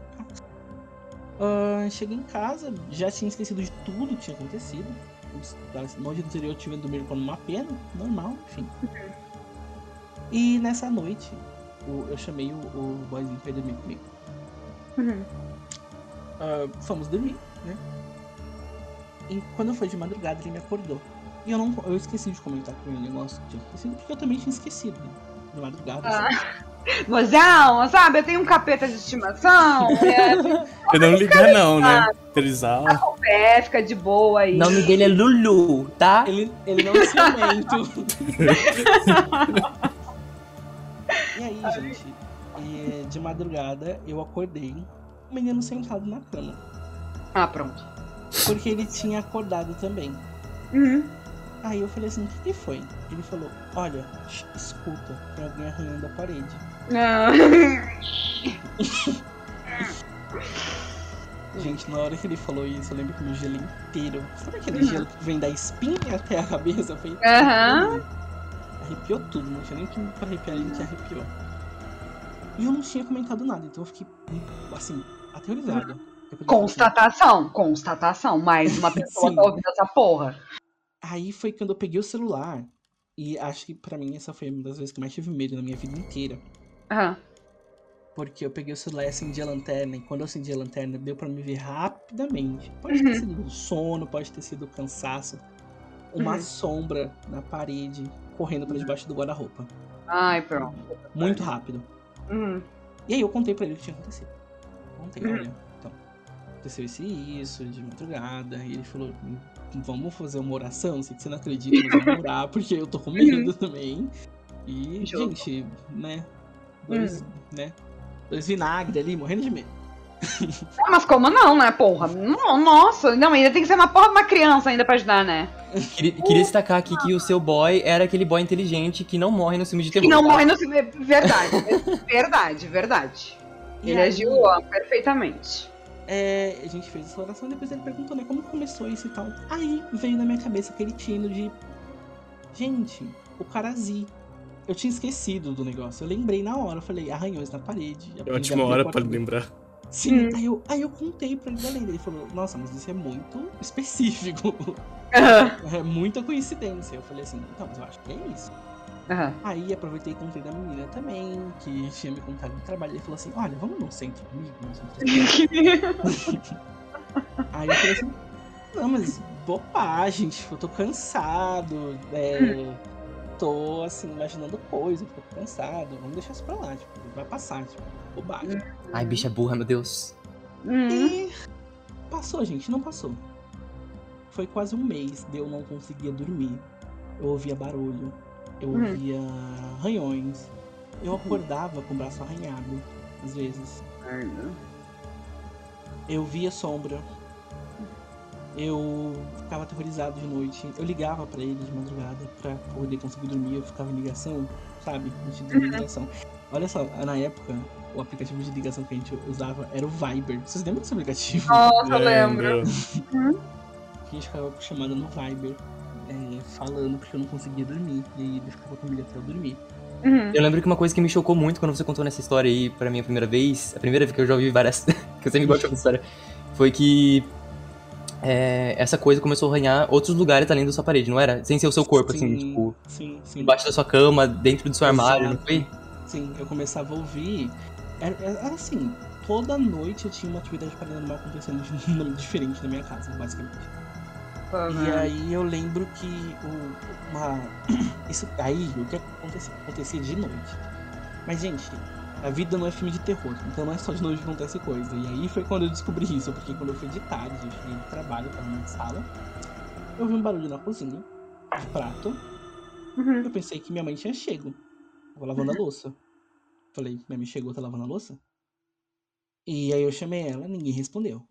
Ah, cheguei em casa, já tinha esquecido de tudo que tinha acontecido. No noite anterior eu tive dormido como uma pena, normal, enfim. E nessa noite o- eu chamei o, o boyzinho pra ir dormir comigo.
Uhum.
Ah, fomos dormir, né? E quando foi de madrugada ele me acordou. E eu não eu esqueci de comentar com ele o negócio que tinha esquecido, porque eu também tinha esquecido. né? De madrugada.
Ah.
assim.
Mozão, sabe? Eu tenho um capeta de estimação. É,
Você não liga não, né? Trisal.
é, fica de boa aí.
o nome dele é Lulu, tá?
Ele, ele não é ciumento. e aí, gente, é, de madrugada eu acordei, o menino sentado na cama.
Ah, pronto.
Porque ele tinha acordado também.
Uhum.
Aí eu falei assim, o que, que foi? Ele falou, olha, escuta, tem alguém arranhando a parede. Gente, na hora que ele falou isso, eu lembro que meu gelo inteiro. Sabe aquele gelo que vem da espinha até a cabeça? Foi.
Aham.
Arrepiou tudo, não tinha nem que arrepiar, a gente arrepiou. E eu não tinha comentado nada, então eu fiquei, assim, aterrorizado. Eu
Constatação, constatação. Mais uma pessoa tá ouvindo essa porra.
Aí foi quando eu peguei o celular, e acho que pra mim essa foi uma das vezes que mais tive medo na minha vida inteira.
Aham.
Porque eu peguei o celular e acendi a lanterna, e quando eu acendi a lanterna, deu pra me ver rapidamente. Pode ter
Uhum.
sido do sono, pode ter sido cansaço. Uma
Uhum.
sombra na parede, correndo pra debaixo do guarda-roupa.
Ai, pronto.
Muito rápido.
Uhum.
E aí eu contei pra ele o que tinha acontecido. Contei,
Uhum.
olha, então, aconteceu isso e isso, de madrugada. E ele falou, "Hum, vamos fazer uma oração? Sei que você não acredita, mas vamos orar, porque eu tô com medo também. E,
Justo.
gente, né? Dois, né? Dois vinagres ali, morrendo de medo.
Ah, mas como não, né, porra? No- Nossa, não, ainda tem que ser uma porra de uma criança ainda pra ajudar, né?
Queria, queria destacar aqui que o seu boy era aquele boy inteligente que não morre no filme de
Que
terror.
não
tá?
morre no filme. Verdade, verdade, verdade.
E
Ele
aí,
agiu ó, perfeitamente.
é, a gente fez essa oração, depois ele perguntou, né, como começou isso e tal. Aí veio na minha cabeça aquele tino de. Gente, o Carazi. Eu tinha esquecido do negócio. Eu lembrei na hora, eu falei, arranhões na parede.
É ótima hora pra
lembrar. Sim,
Hum.
aí, eu, aí eu contei pra ele da lenda. Ele falou, nossa, mas isso é muito específico.
Aham,
É muita coincidência. Eu falei assim, então, mas eu acho que é isso.
aham.
Aí aproveitei e contei da menina também, que tinha me contado do trabalho. Ele falou assim, olha, vamos num centro comigo? Nós vamos fazer Aí eu falei assim, não, mas bobagem, tipo, eu tô cansado, é, tô assim, imaginando coisa, tô cansado, vamos deixar isso pra lá, tipo, vai passar, tipo, bobagem.
Ai, bicha burra, meu Deus.
Hum.
E passou, gente, não passou. Foi quase um mês de eu não conseguia dormir. Eu ouvia barulho, eu
Uhum.
ouvia arranhões, eu acordava com o braço arranhado, às vezes. Eu via sombra. Eu ficava aterrorizado de noite. Eu ligava pra ele de madrugada pra poder conseguir dormir. Eu ficava em ligação, sabe? A gente dormia em ligação. Olha só, na época, o aplicativo de ligação que a gente usava era o Viber. Vocês lembram desse aplicativo?
Nossa, eu lembro.
A gente ficava chamada no Viber, é, falando porque eu não conseguia dormir. E aí ele ficava comigo até eu dormir.
Uhum.
Eu lembro que uma coisa que me chocou muito quando você contou nessa história aí pra mim a primeira vez, a primeira vez que eu já ouvi várias, que eu sempre gosto de ouvir história, foi que é, essa coisa começou a arranhar outros lugares além da sua parede, não era? Sem ser o seu corpo, assim,
Sim,
tipo,
Sim, sim.
embaixo da sua cama, dentro do seu armário, não
Exato.
foi?
Sim, eu começava a ouvir. Era, era assim, toda noite eu tinha uma atividade paranormal acontecendo de um nome diferente na minha casa, basicamente.
Uhum.
E aí eu lembro que o, uma. Isso aí, o que acontecia? Acontecia de noite. Mas, gente, a vida não é filme de terror, então não é só de noite que acontece coisa. E aí foi quando eu descobri isso, porque quando eu fui de tarde, eu cheguei do trabalho, tava na sala, eu ouvi um barulho na cozinha, de prato.
Uhum.
Eu pensei que minha mãe tinha chego. Tava lavando a louça. Falei, minha mãe chegou, tá lavando a louça? E aí eu chamei ela, ninguém respondeu.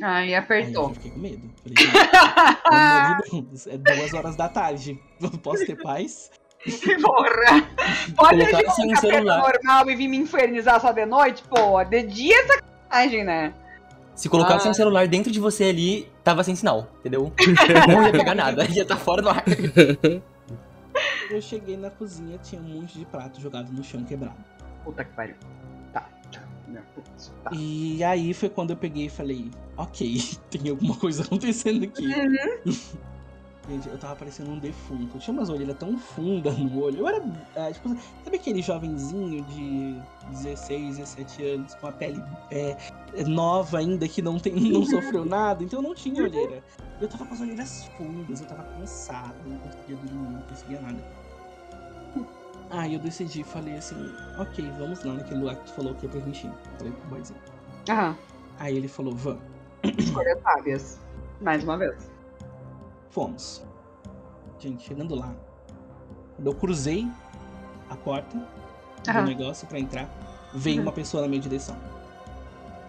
Aí
Aí eu
apertou.
fiquei com medo. Falei, é duas horas da tarde. Eu posso ter paz?
Porra! Pode
Colocar
agir
assim
um café
celular.
normal e vir me infernizar só de noite? Pô, de dia é sacanagem, né?
Se colocasse
Ah.
um celular dentro de você ali, tava sem sinal, entendeu? não ia pegar nada, ia estar fora do ar.
Eu cheguei na cozinha, tinha um monte de prato jogado no chão quebrado.
Puta que pariu. Tá, tá. Não, putz, tá.
E aí foi quando eu peguei e falei, ok, tem alguma coisa acontecendo aqui. Gente, eu tava parecendo um defunto. Eu tinha umas orelhas tão fundas no olho. Eu era, é, tipo, sabe aquele jovenzinho de 16, 17 anos, com a pele é, é, nova ainda, que não, tem, não sofreu nada? Então eu não tinha olheira. Eu tava com as orelhas fundas, eu tava cansado, não conseguia dormir, não conseguia nada. Aí eu decidi, falei assim, ok, vamos lá naquele lugar que tu falou que é pra gente ir. Falei pro boyzinho.
Aham.
Aí ele falou, vamos.
Escolhas sábias. Mais uma vez.
Fomos. Gente, chegando lá. Quando eu cruzei a porta do
Aham.
negócio pra entrar, veio uma pessoa na minha direção.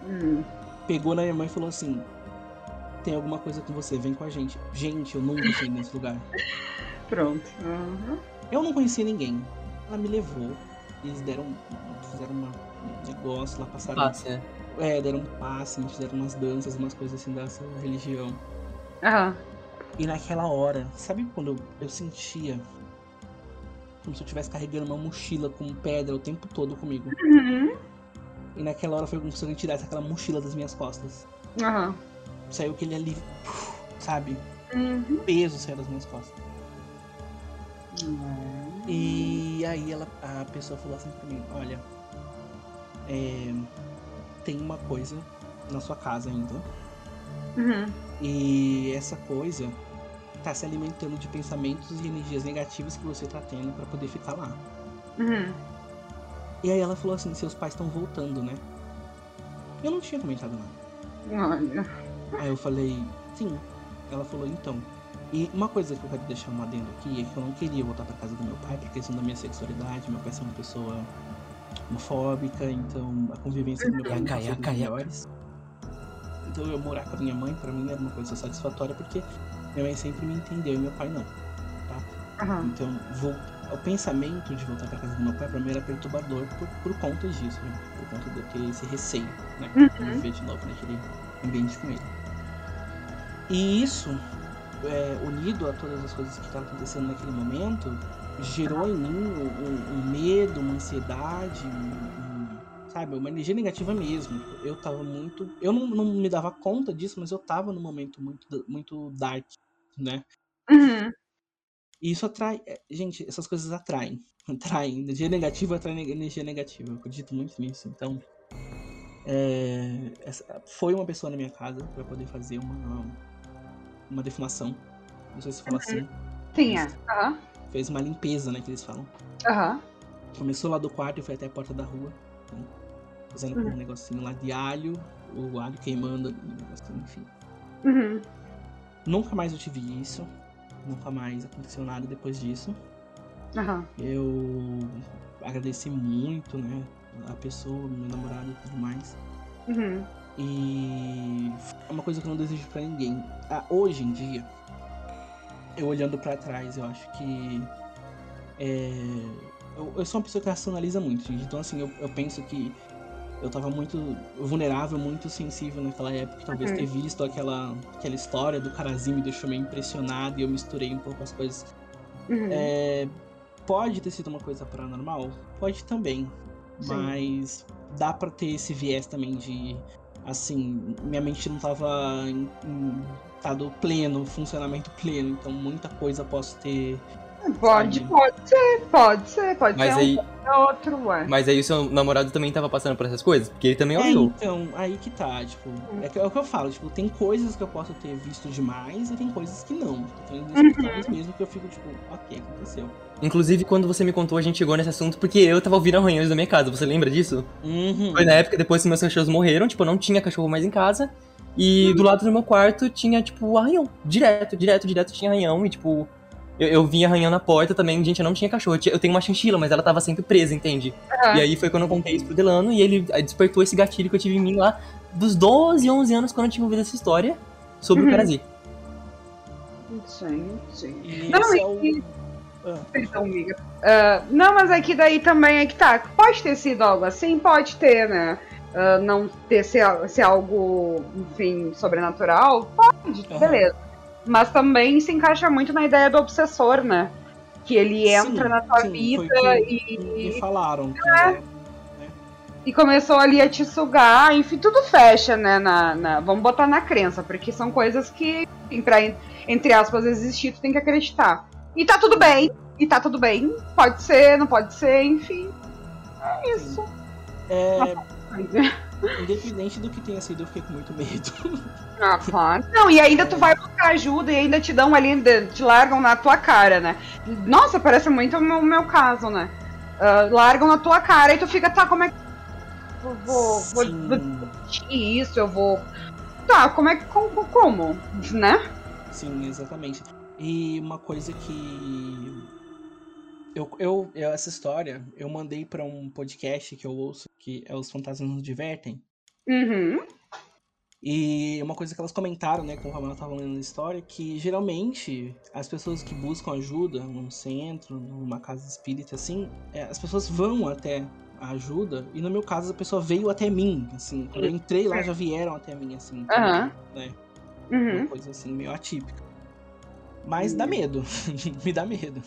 Hum.
Pegou na minha mãe e falou assim: Tem alguma coisa com você, vem com a gente. Gente, eu nunca fui nesse lugar.
Pronto. Uhum.
Eu não conhecia ninguém. Ela me levou. Eles deram. Fizeram uma- um negócio lá, passaram.
Passe, né?
É, deram um passe, fizeram umas danças, umas coisas assim dessa religião.
Aham.
E naquela hora, sabe quando eu, eu sentia como se eu estivesse carregando uma mochila com pedra o tempo todo comigo?
Uhum.
E naquela hora foi como se eu tirasse aquela mochila das minhas costas.
Aham.
Saiu aquele ali, sabe?
Uhum.
Peso saiu das minhas costas. E aí ela, a pessoa falou assim pra mim, olha, é, tem uma coisa na sua casa ainda.
Uhum.
E essa coisa tá se alimentando de pensamentos e energias negativas que você tá tendo pra poder ficar lá.
Uhum.
E aí ela falou assim, seus pais estão voltando, né? Eu não tinha comentado nada.
Olha.
Aí eu falei, sim. Ela falou, então. E uma coisa que eu quero deixar um adendo aqui é que eu não queria voltar pra casa do meu pai por questão da minha sexualidade. Meu pai é uma pessoa homofóbica, então a convivência com meu pai nunca
Yaca,
foi melhores. Então eu morar com a minha mãe, pra mim, era uma coisa satisfatória, porque minha mãe sempre me entendeu e meu pai não.
Aham.
Então, vou, o pensamento de voltar pra casa do meu pai pra mim era perturbador por, por conta disso, né? Por conta de ter esse receio, né? De
Uhum.
viver de novo naquele ambiente com ele. E isso, é, unido a todas as coisas que estavam acontecendo naquele momento, gerou em mim um, um- um medo, uma ansiedade, um- sabe, uma energia negativa mesmo. Eu tava muito. Eu não, não me dava conta disso, mas eu tava num momento muito, muito dark, né?
Uhum.
E isso atrai. é, Gente, essas coisas atraem. Atraem. Energia negativa atrai energia negativa. Eu acredito muito nisso. Então. é, essa- foi uma pessoa na minha casa pra poder fazer uma. Uma defumação. Não sei se fala assim.
Sim, é. Aham.
Fez uma limpeza, né? Que eles falam.
Aham.
Começou lá do quarto e foi até a porta da rua. né, Fazendo com um negocinho lá de alho. O alho queimando um enfim.
Uhum.
Nunca mais eu tive isso. Nunca mais aconteceu nada depois disso.
Aham.
Eu agradeci muito, né? A pessoa, meu namorado e tudo mais.
Uhum.
E é uma coisa que eu não desejo pra ninguém. Ah, hoje em dia, eu olhando pra trás, eu acho que. É, eu, eu sou uma pessoa que racionaliza muito, gente. Então, assim, eu, eu penso que eu tava muito vulnerável, muito sensível naquela época. Talvez
Uhum.
ter visto aquela, aquela história do carazinho me deixou meio impressionado e eu misturei um pouco as coisas
Uhum.
é, pode ter sido uma coisa paranormal? Pode também.
Sim.
Mas dá pra ter esse viés também de. Assim, minha mente não tava em, em estado pleno, funcionamento pleno. Então muita coisa posso ter.
Pode, pode ser, pode ser, pode
Mas
ser
aí,
um ou outro, ué.
mas aí o seu namorado também tava passando por essas coisas? Porque ele também
É,
olhou.
então, aí que tá, tipo, é, que- é o que eu falo, tipo, tem coisas que eu posso ter visto demais e tem coisas que não. Tem inexplicáveis mesmo que eu fico, tipo, ok, aconteceu.
Inclusive, quando você me contou, a gente chegou nesse assunto porque eu tava ouvindo arranhões da minha casa. Você lembra disso?
Uhum.
Foi na época depois que meus cachorros morreram, tipo, eu não tinha cachorro mais em casa. E do lado do meu quarto tinha, tipo, arranhão. Direto, direto, direto tinha arranhão. E, tipo, eu, eu vinha arranhão na porta também. Gente, eu não tinha cachorro. Eu, tenho uma chinchila, mas ela tava sempre presa, entende?
Aham.
E aí foi quando eu contei isso pro Delano. E ele despertou esse gatilho que eu tive em mim lá dos 12, 11 anos, quando eu tinha ouvido essa história sobre
Uhum.
o Karazi.
Sim, sim.
E
Não,
esse é o. Ah,
Perdão, amiga. Ah, não, mas é que daí também é que tá. Pode ter sido algo assim? Pode ter, né? Ah, não ter ser, ser algo, enfim, sobrenatural? Pode,
Aham.
beleza. Mas também se encaixa muito na ideia do obsessor, né? Que ele entra
sim,
na tua
sim,
vida e,
Me falaram que.
É. e começou ali a te sugar, enfim, tudo fecha, né? Na, na- vamos botar na crença, porque são coisas que, enfim, pra, entre aspas, existir, tu tem que acreditar. E tá tudo bem, e tá tudo bem. Pode ser, não pode ser, enfim. É isso.
É, independente do que tenha sido, eu fiquei com muito medo.
Ah, claro. Não, e ainda tu vai buscar ajuda e ainda te dão ali, te largam na tua cara, né? Nossa, parece muito o meu, meu caso, né? Ah, largam na tua cara e tu fica, tá, como é que. eu Vou, vou, vou discutir isso, eu vou. Tá, como é que. Como? como né?
Sim, exatamente. E uma coisa que. Eu, eu, eu- essa história eu mandei pra um podcast que eu ouço, que é Os Fantasmas Nos Divertem.
Uhum.
E uma coisa que elas comentaram, né, conforme ela tava lendo a história, que geralmente as pessoas que buscam ajuda num centro, numa casa espírita, assim, é, as pessoas vão até a ajuda, e no meu caso a pessoa veio até mim, assim. Quando eu entrei lá já vieram até mim, assim. Né?
Uhum.
Uma coisa assim, meio atípica. Mas dá medo. Me dá medo.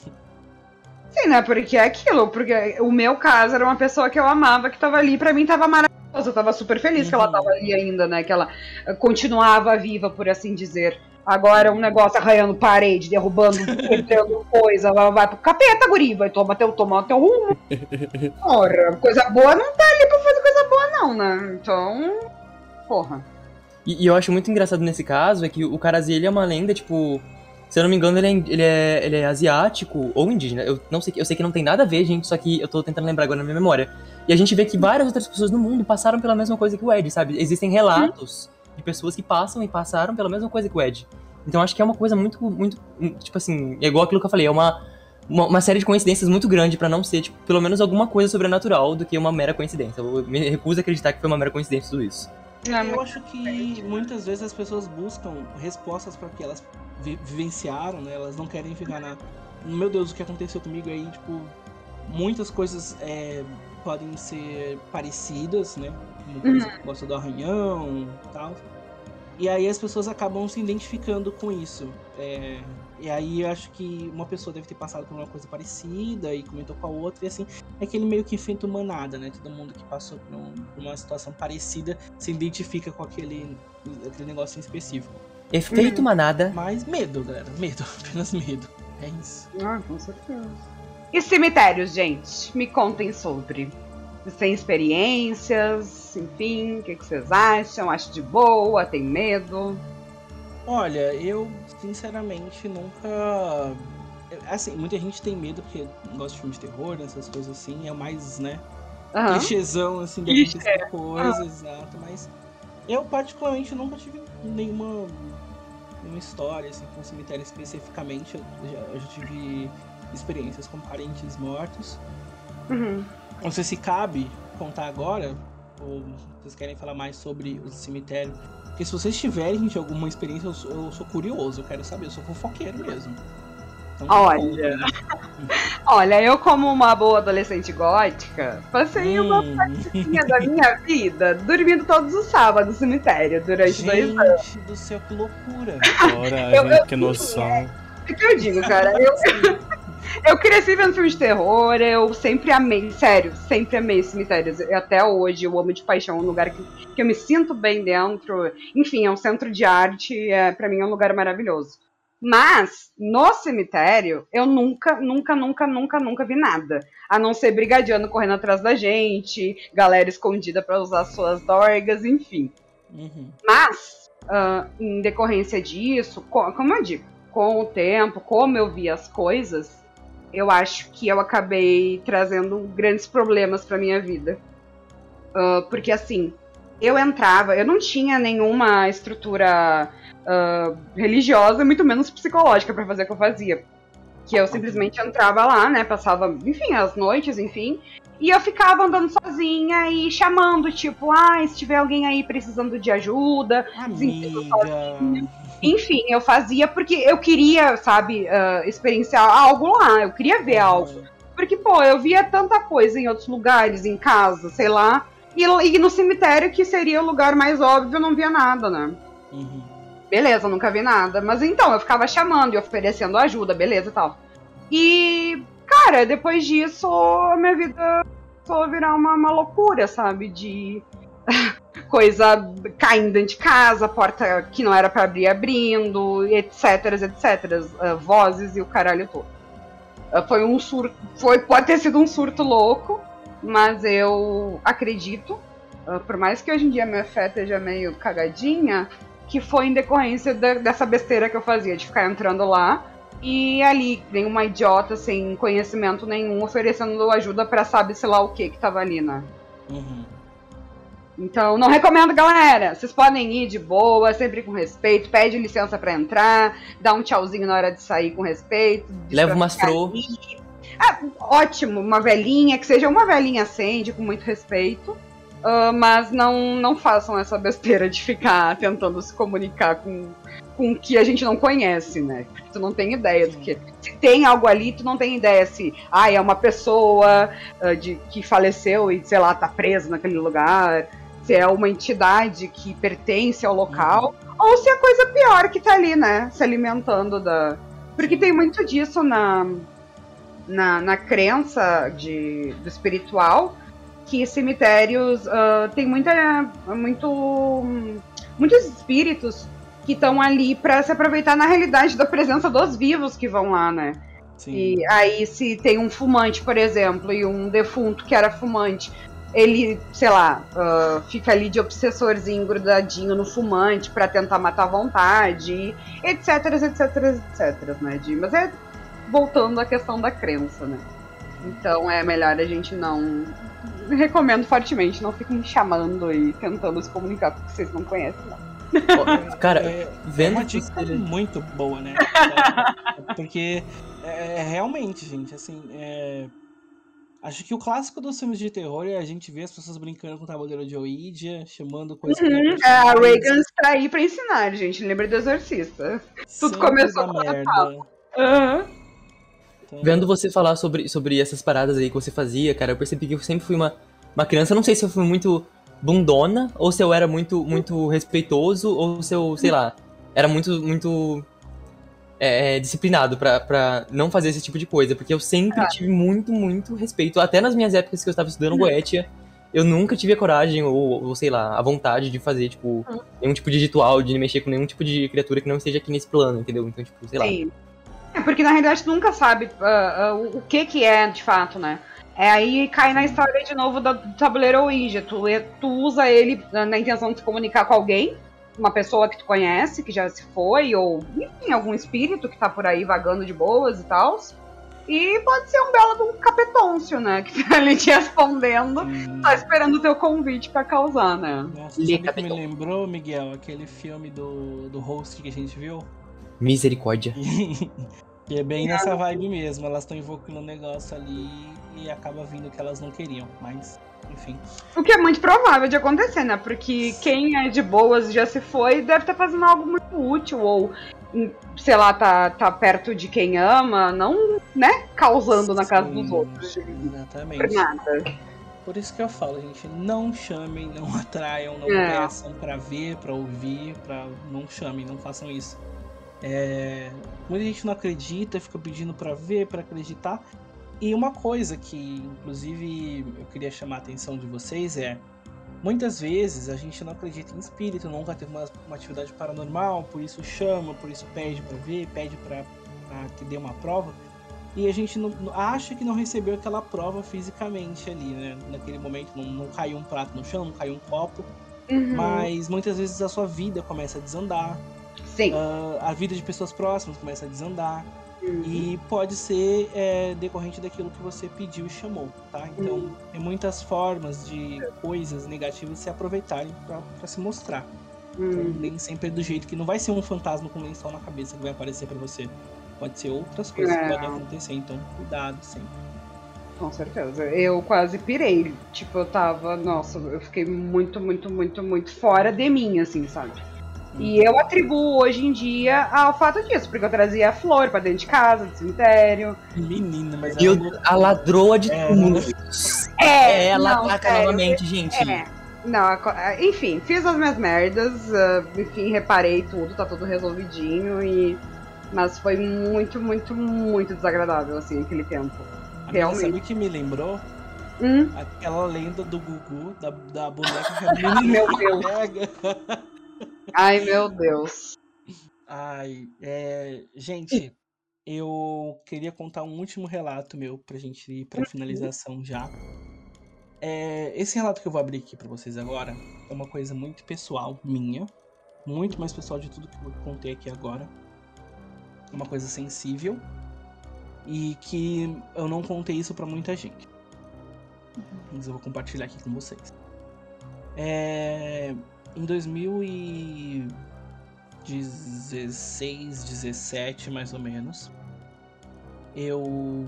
Sim, né? Porque é aquilo. Porque o meu caso era uma pessoa que eu amava, que tava ali, pra mim tava maravilhoso. Eu tava super feliz que ela
Uhum.
tava ali ainda, né? Que ela eh, continuava viva, por assim dizer. Agora um negócio arranhando parede, derrubando, entrando coisa, vai, vai pro capeta, guri, vai tomar teu, tomar teu rumo. Porra, coisa boa não tá ali pra fazer coisa boa, não, né? Então. Porra.
E, e eu acho muito engraçado nesse caso é que o Karazi, ele é uma lenda, tipo... Se eu não me engano, ele é, ele é, ele é asiático ou indígena. Eu não sei, eu sei que não tem nada a ver, gente, só que eu tô tentando lembrar agora na minha memória. E a gente vê que várias outras pessoas no mundo passaram pela mesma coisa que o Ed, sabe? Existem relatos de pessoas que passam e passaram pela mesma coisa que o Ed. Então acho que é uma coisa muito, muito, tipo assim, é igual aquilo que eu falei, é uma, uma, uma série de coincidências muito grande pra não ser, tipo, pelo menos alguma coisa sobrenatural do que uma mera coincidência. Eu me recuso a acreditar que foi uma mera coincidência tudo isso.
É,
Eu acho que muitas vezes as pessoas buscam respostas para que elas vi- vivenciaram, né? Elas não querem ficar na. Meu Deus, o que aconteceu comigo aí, tipo, muitas coisas é, podem ser parecidas, né? Como
Uhum.
gosta do arranhão e tal. E aí as pessoas acabam se identificando com isso. É, e aí eu acho que uma pessoa deve ter passado por uma coisa parecida e comentou com a outra, e assim, é aquele meio que efeito manada, né? Todo mundo que passou por, um- por uma situação parecida se identifica com aquele, aquele negócio em específico.
Efeito manada.
Mas medo, galera, medo, apenas medo. É isso.
Ah, com certeza. E cemitérios, gente? Me contem sobre. Vocês têm experiências, enfim, o que, que vocês acham? Acho de boa, tem medo?
Olha, eu sinceramente nunca. Assim, muita gente tem medo porque gosta de filme de terror, essas coisas assim, é o mais, né?
Aham.
clichêzão, assim, de
Clichê.
acontecer coisa, exato. Mas eu, particularmente, nunca tive nenhuma, nenhuma história, assim, com cemitério especificamente. Eu já, eu já tive experiências com parentes mortos.
Uhum.
Não sei se cabe contar agora, ou vocês querem falar mais sobre o cemitério. Porque se vocês tiverem, gente, alguma experiência, eu sou, eu sou curioso, eu quero saber, eu sou fofoqueiro mesmo. Então,
Olha. Olha, eu como uma boa adolescente gótica, passei uma
Hum,
partezinha da minha vida dormindo todos os sábados no cemitério durante dois anos.
gente do céu, que loucura.
Agora,
Eu-
gente,
eu-
que noção.
O que eu digo, cara? Eu, eu cresci vendo filmes de terror, eu sempre amei, sério, sempre amei cemitérios. E Até hoje eu amo de paixão, é um lugar que, que eu me sinto bem dentro. Enfim, é um centro de arte, é, para mim é um lugar maravilhoso. Mas, no cemitério, eu nunca, nunca, nunca, nunca, nunca vi nada. A não ser brigadiano correndo atrás da gente, galera escondida pra usar suas dorgas, enfim.
Uhum.
Mas, ah, em decorrência disso, co- como eu digo, com o tempo, como eu vi as coisas, eu acho que eu acabei trazendo grandes problemas pra minha vida. Ah, porque assim, eu entrava, eu não tinha nenhuma estrutura ah, religiosa, muito menos psicológica pra fazer o que eu fazia. Que eu simplesmente entrava lá, né? Passava, enfim, as noites, enfim. E eu ficava andando sozinha e chamando, tipo, ah, se tiver alguém aí precisando de ajuda.
Amiga.
Enfim, eu fazia porque eu queria, sabe, ah, experienciar algo lá, eu queria ver algo. Porque, pô, eu via tanta coisa em outros lugares, em casa, sei lá. E, e no cemitério, que seria o lugar mais óbvio, eu não via nada, né?
Uhum.
Beleza, nunca vi nada. Mas então, eu ficava chamando e oferecendo ajuda, beleza e tal. E, cara, depois disso, a minha vida começou a virar uma, uma loucura, sabe? De coisa caindo dentro de casa, porta que não era pra abrir abrindo, etc, etc. ah, vozes e o caralho todo. Ah, foi um surto. Foi, pode ter sido um surto louco, mas eu acredito, ah, por mais que hoje em dia minha fé esteja meio cagadinha, que foi em decorrência da- dessa besteira que eu fazia, de ficar entrando lá e ali, nem uma idiota sem conhecimento nenhum, oferecendo ajuda pra sabe sei lá o que que tava ali, né?
Uhum.
Então, não recomendo, galera. Vocês podem ir de boa, sempre com respeito, pede licença pra entrar, dá um tchauzinho na hora de sair com respeito.
Leva umas fro.
Ah, ótimo, uma velhinha, que seja uma velhinha acende, com muito respeito. Ah, mas não, não façam essa besteira de ficar tentando se comunicar com com o que a gente não conhece, né? Porque tu não tem ideia do que. Se tem algo ali, tu não tem ideia se ah, é uma pessoa ah, de, que faleceu e, sei lá, tá preso naquele lugar, se é uma entidade que pertence ao local, ou se é coisa pior que tá ali, né? Se alimentando da. Porque tem muito disso na, na, na crença de, do espiritual, que cemitérios ah, tem muita. muito. muitos espíritos que estão ali pra se aproveitar na realidade da presença dos vivos que vão lá, né?
Sim.
E aí, se tem um fumante, por exemplo, e um defunto que era fumante, ele, sei lá, ah, fica ali de obsessorzinho grudadinho no fumante pra tentar matar à vontade, etc, etc, etc, né? Mas é voltando à questão da crença, né? Então é melhor a gente não. Recomendo fortemente, não fiquem chamando e tentando se comunicar com vocês não conhecem, não.
Cara,
é, é
vendo
uma
que
dica
você-
muito boa, né? É, porque é, é realmente, gente, assim, é, Acho que o clássico dos filmes de terror é a gente ver as pessoas brincando com o tabuleiro de Ouija, chamando coisa que não
Uhum,
é
é, a Reagan está aí pra ensinar, gente. Lembra do Exorcista. tudo
sempre
começou com a
merda.
Aham.
Vendo você falar sobre, sobre essas paradas aí que você fazia, cara, eu percebi que eu sempre fui uma, uma criança. Não sei se eu fui muito bundona, ou se eu era muito, muito respeitoso, ou se eu, sei lá, era muito, muito é, disciplinado pra, pra não fazer esse tipo de coisa. Porque eu sempre tive muito, muito respeito. Até nas minhas épocas que eu estava estudando Goetia, eu nunca tive a coragem, ou, ou sei lá, a vontade de fazer, tipo, nenhum tipo de ritual, de mexer com nenhum tipo de criatura que não esteja aqui nesse plano, entendeu? Então, tipo, sei lá.
Sim. É porque na realidade tu nunca sabe ah, ah, o que que é de fato, né? É aí cai na história de novo do tabuleiro Ouija. Tu, é- tu usa ele na, na intenção de se comunicar com alguém, uma pessoa que tu conhece, que já se foi, ou enfim, algum espírito que tá por aí vagando de boas e tal. E pode ser um belo de um capetôncio, né? Que tá ali te respondendo,
hum,
tá esperando o teu convite pra causar, né?
Nossa, sabe que me lembrou, Miguel? Aquele filme do, do host que a gente viu?
Misericórdia.
que é bem nessa vibe mesmo. Elas estão invocando um negócio ali e acaba vindo o que elas não queriam. Mas, enfim.
O que é muito provável de acontecer, né? Porque quem é de boas e já se foi deve estar fazendo algo muito útil, ou, hum, sei lá, tá, tá perto de quem ama, não, né? Causando na casa dos outros. Por
Exatamente.
nada.
Por isso que eu falo, gente, não chamem, não atraiam, não
É.
peçam pra ver, pra ouvir, pra não chamem, não façam isso. É, Muita gente não acredita, fica pedindo pra ver, pra acreditar. E uma coisa que, inclusive, eu queria chamar a atenção de vocês é muitas vezes a gente não acredita em espírito, nunca teve uma, uma atividade paranormal, por isso chama, por isso pede pra ver, pede pra, pra que dê uma prova. E a gente não, não- acha que não recebeu aquela prova fisicamente ali, né? Naquele momento não, não caiu um prato no chão, não caiu um copo.
Uhum.
Mas muitas vezes a sua vida começa a desandar,
Sim.
ah, a vida de pessoas próximas começa a desandar.
Uhum.
E pode ser é, decorrente daquilo que você pediu e chamou, tá? Então, tem muitas formas de coisas negativas se aproveitarem pra pra se mostrar. Então,
Uhum.
nem sempre é do jeito que não vai ser um fantasma com lençol na cabeça que vai aparecer pra você. Pode ser outras coisas que
É.
podem acontecer, então cuidado sempre.
Com certeza. Eu quase pirei. Tipo, eu tava. Nossa, eu fiquei muito, muito, muito, muito fora de mim, assim, sabe? E eu atribuo hoje em dia ao fato disso, porque eu trazia flor pra dentro de casa, do cemitério.
Menina, mas
E
ela
eu- a ladroa de
É.
túmulos.
É,
ela
não,
ataca
sério,
novamente, gente.
É. Não, enfim, fiz as minhas merdas, ah, enfim, reparei tudo, tá tudo resolvidinho e. Mas foi muito, muito, muito desagradável, assim, aquele tempo. Realmente.
Sabe o que me lembrou?
Hum,
Aquela lenda do Gugu, da, da boneca que a menina
meu Deus. ai, meu Deus.
Ai, é... Gente, eu queria contar um último relato meu pra gente ir pra finalização já. É, esse relato que eu vou abrir aqui pra vocês agora é uma coisa muito pessoal minha, muito mais pessoal de tudo que eu contei aqui agora. É uma coisa sensível e que eu não contei isso pra muita gente. Mas eu vou compartilhar aqui com vocês. É, em 2016, 17 mais ou menos, eu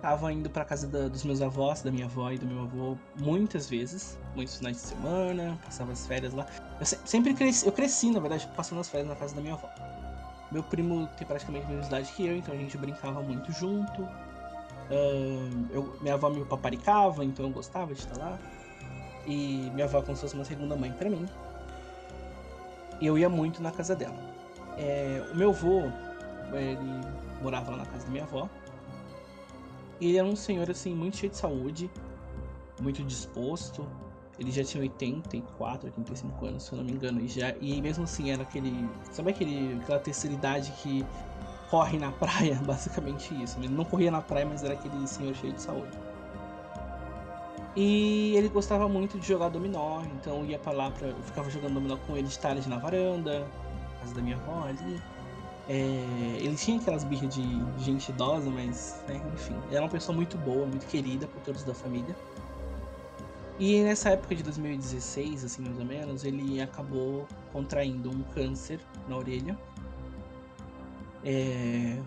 tava indo pra casa da- dos meus avós, da minha avó e do meu avô muitas vezes, muitos finais de semana, passava as férias lá. Eu se- sempre cresci, eu cresci, na verdade, passando as férias na casa da minha avó. Meu primo tem praticamente a mesma idade que eu, então a gente brincava muito junto. Ahn, eu, minha avó me paparicava, então eu gostava de estar lá. E minha avó como se fosse uma segunda mãe pra mim. E eu ia muito na casa dela. É, o meu avô, ele morava lá na casa da minha avó. E ele era um senhor, assim, muito cheio de saúde, muito disposto. Ele já tinha 84, 85 anos, se eu não me engano. E, já, e mesmo assim era aquele. Sabe aquele, aquela terceira idade que corre na praia? Basicamente isso. Ele não corria na praia, mas era aquele senhor cheio de saúde. E ele gostava muito de jogar dominó, então eu ia pra lá, pra, eu ficava jogando dominó com ele de tarde na varanda, casa da minha avó ali. É, ele tinha aquelas birras de gente idosa, mas, né, enfim, era uma pessoa muito boa, muito querida por todos da família. E nessa época de 2016, assim, mais ou menos, ele acabou contraindo um câncer na orelha. É,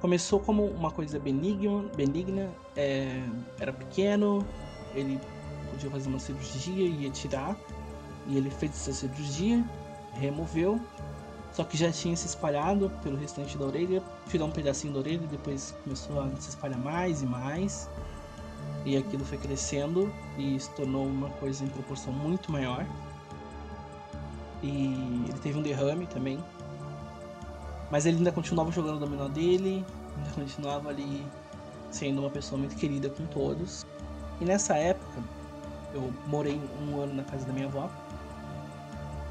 começou como uma coisa benigna, benigna é, era pequeno, ele podia fazer uma cirurgia e ia tirar, e ele fez essa cirurgia, removeu, só que já tinha se espalhado pelo restante da orelha, tirou um pedacinho da orelha depois começou a se espalhar mais e mais. E aquilo foi crescendo e se tornou uma coisa em proporção muito maior. E ele teve um derrame também. Mas ele ainda continuava jogando o dominó dele, ainda continuava ali sendo uma pessoa muito querida com todos. E nessa época, eu morei um ano na casa da minha avó.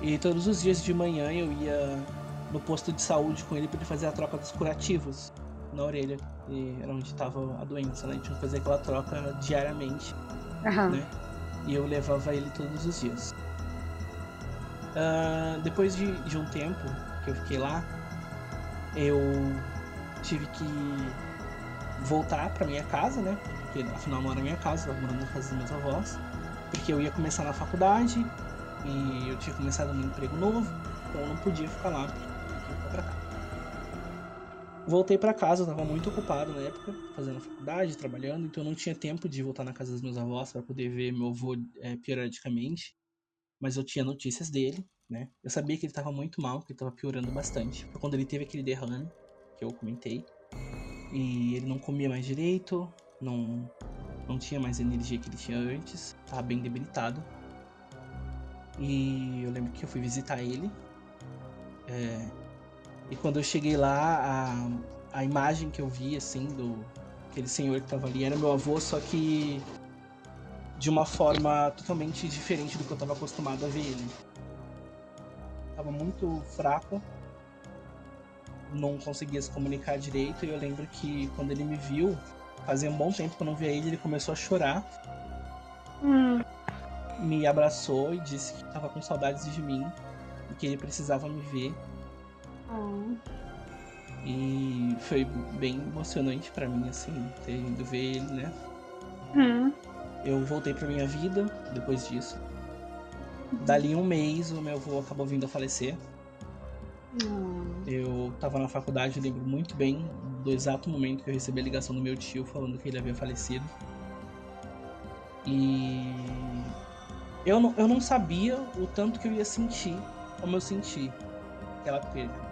E todos os dias de manhã eu ia no posto de saúde com ele para ele fazer a troca dos curativos na orelha. E era onde estava a doença, né? A gente tinha que fazer aquela troca diariamente,
Aham.
né? E eu levava ele todos os dias. Ah, depois de, de um tempo que eu fiquei lá, eu tive que voltar pra minha casa, né? Porque afinal não era minha casa, eu tava morando na casa dos meus avós. Porque eu ia começar na faculdade e eu tinha começado um emprego novo, então eu não podia ficar lá, porque eu ficar pra cá. Voltei pra casa, eu tava muito ocupado na época, fazendo faculdade, trabalhando, então eu não tinha tempo de voltar na casa dos meus avós para poder ver meu avô é, periodicamente. Mas eu tinha notícias dele, né? Eu sabia que ele tava muito mal, que ele tava piorando bastante. Foi quando ele teve aquele derrame, que eu comentei. E ele não comia mais direito, não, não tinha mais energia que ele tinha antes, tava bem debilitado. E eu lembro que eu fui visitar ele. É, e quando eu cheguei lá, a, a imagem que eu vi, assim, do aquele senhor que tava ali era meu avô, só que de uma forma totalmente diferente do que eu tava acostumado a ver ele. Tava muito fraco, não conseguia se comunicar direito, e eu lembro que quando ele me viu, fazia um bom tempo que eu não via ele, ele começou a chorar,
Hum.
me abraçou e disse que tava com saudades de mim e que ele precisava me ver.
Hum.
E foi bem emocionante pra mim, assim, ter ido ver ele, né?
Hum.
Eu voltei pra minha vida depois disso. Dali um mês, o meu avô acabou vindo a falecer.
Hum.
Eu tava na faculdade, eu lembro muito bem do exato momento que eu recebi a ligação do meu tio falando que ele havia falecido. E eu não, eu não sabia o tanto que eu ia sentir como eu senti aquela perda.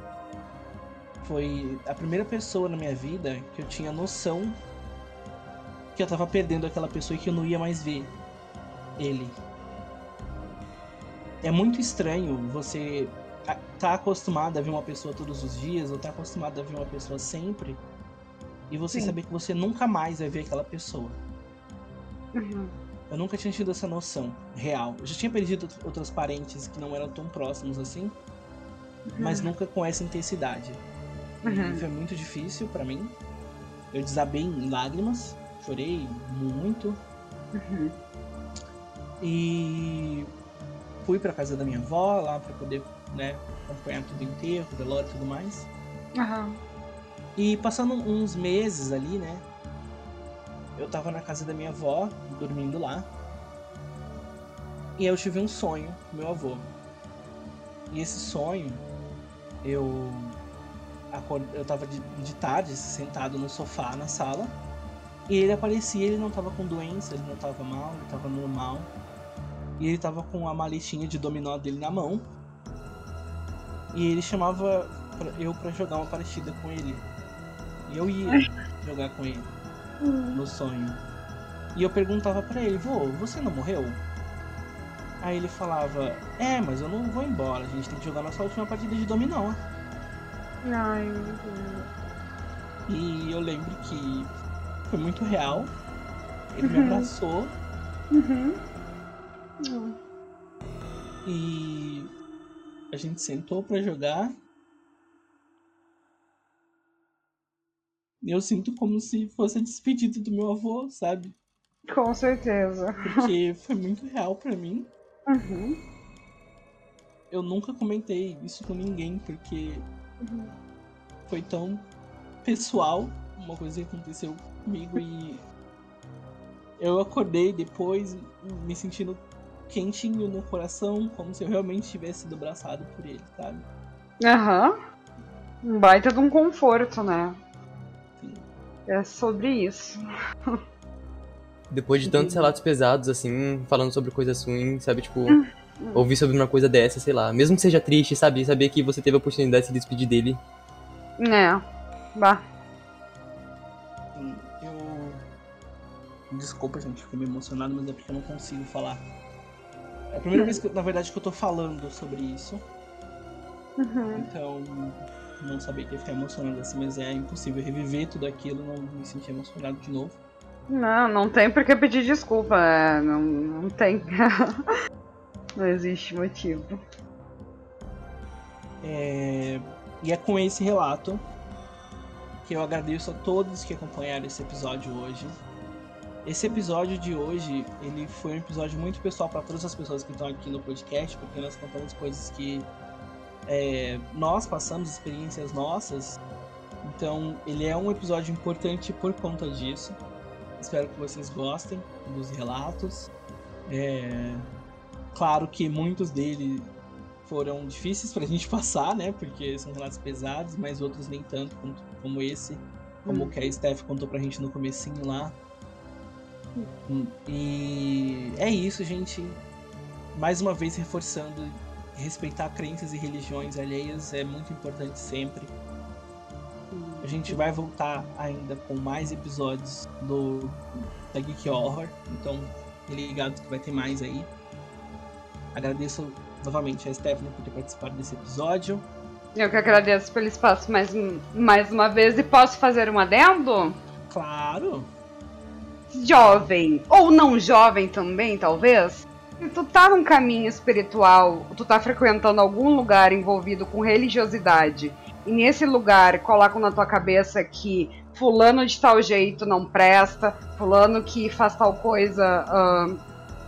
Foi a primeira pessoa na minha vida que eu tinha noção que eu tava perdendo aquela pessoa e que eu não ia mais ver ele. É muito estranho você tá acostumado a ver uma pessoa todos os dias, ou tá acostumado a ver uma pessoa sempre, e você
Sim.
saber que você nunca mais vai ver aquela pessoa.
Uhum.
Eu nunca tinha tido essa noção real. Eu já tinha perdido out- outros parentes que não eram tão próximos assim, mas nunca com essa intensidade.
Uhum.
foi muito difícil pra mim. Eu desabei em lágrimas, chorei muito
Uhum.
e fui pra casa da minha avó lá pra poder, né, acompanhar tudo enterro, velório e tudo mais.
Aham.
E passando uns meses ali, né? Eu tava na casa da minha avó, dormindo lá. E eu tive um sonho com meu avô. E esse sonho, eu eu tava de, de tarde sentado no sofá na sala. E ele aparecia, ele não tava com doença, ele não tava mal, ele tava normal. E ele tava com a maletinha de dominó dele na mão. E ele chamava pra- eu pra jogar uma partida com ele. E eu ia jogar com ele no sonho. E eu perguntava pra ele, vô, você não morreu? Aí ele falava, é, mas eu não vou embora, a gente tem que jogar nossa última partida de dominó.
Ai, meu Deus.
E eu lembro que foi muito real. Ele me
Uhum.
abraçou
Uhum. Hum.
e a gente sentou pra jogar. E eu sinto como se fosse a despedida do meu avô, sabe?
Com certeza.
Porque foi muito real pra mim.
Uhum.
Eu nunca comentei isso com ninguém, porque
Uhum.
foi tão pessoal uma coisa que aconteceu comigo e eu acordei depois me sentindo quentinho no coração, como se eu realmente tivesse sido abraçado por ele, sabe?
Aham. Um baita de um conforto, né? É sobre isso.
Depois de tantos relatos pesados, assim, falando sobre coisas ruins, sabe? Tipo,
Hum,
ouvir sobre uma coisa dessa, sei lá. Mesmo que seja triste, sabe? Saber que você teve a oportunidade de se despedir dele.
É. Bah.
Sim, Eu. Desculpa, gente, fiquei meio emocionado, mas é porque eu não consigo falar. É a primeira vez que, na verdade, que eu tô falando sobre isso.
Uhum.
Então, não sabia que ia ficar emocionado assim, mas é impossível reviver tudo aquilo, não me sentir emocionado de novo.
Não, não tem por que pedir desculpa. é, não, não tem. não existe motivo.
É, E é com esse relato que eu agradeço a todos que acompanharam esse episódio hoje. Esse episódio de hoje, ele foi um episódio muito pessoal para todas as pessoas que estão aqui no podcast, porque nós contamos coisas que é, nós passamos, experiências nossas. Então, ele é um episódio importante por conta disso. Espero que vocês gostem dos relatos. É, Claro que muitos dele foram difíceis pra gente passar, né? Porque são relatos pesados, mas outros nem tanto como, como esse. Como o que a Steph contou pra gente no comecinho lá. E é isso, gente. Mais uma vez reforçando, respeitar crenças e religiões alheias é muito importante sempre. A gente vai voltar ainda com mais episódios do da Geek Horror, então ligados que vai ter mais aí. Agradeço novamente a Stephanie por ter participado desse episódio.
Eu que agradeço pelo espaço mais, mais uma vez. E posso fazer um adendo?
Claro!
Jovem, ou não jovem também, talvez. Se tu tá num caminho espiritual, tu tá frequentando algum lugar envolvido com religiosidade, e nesse lugar colocam na tua cabeça que fulano de tal jeito não presta, fulano que faz tal coisa. ahn,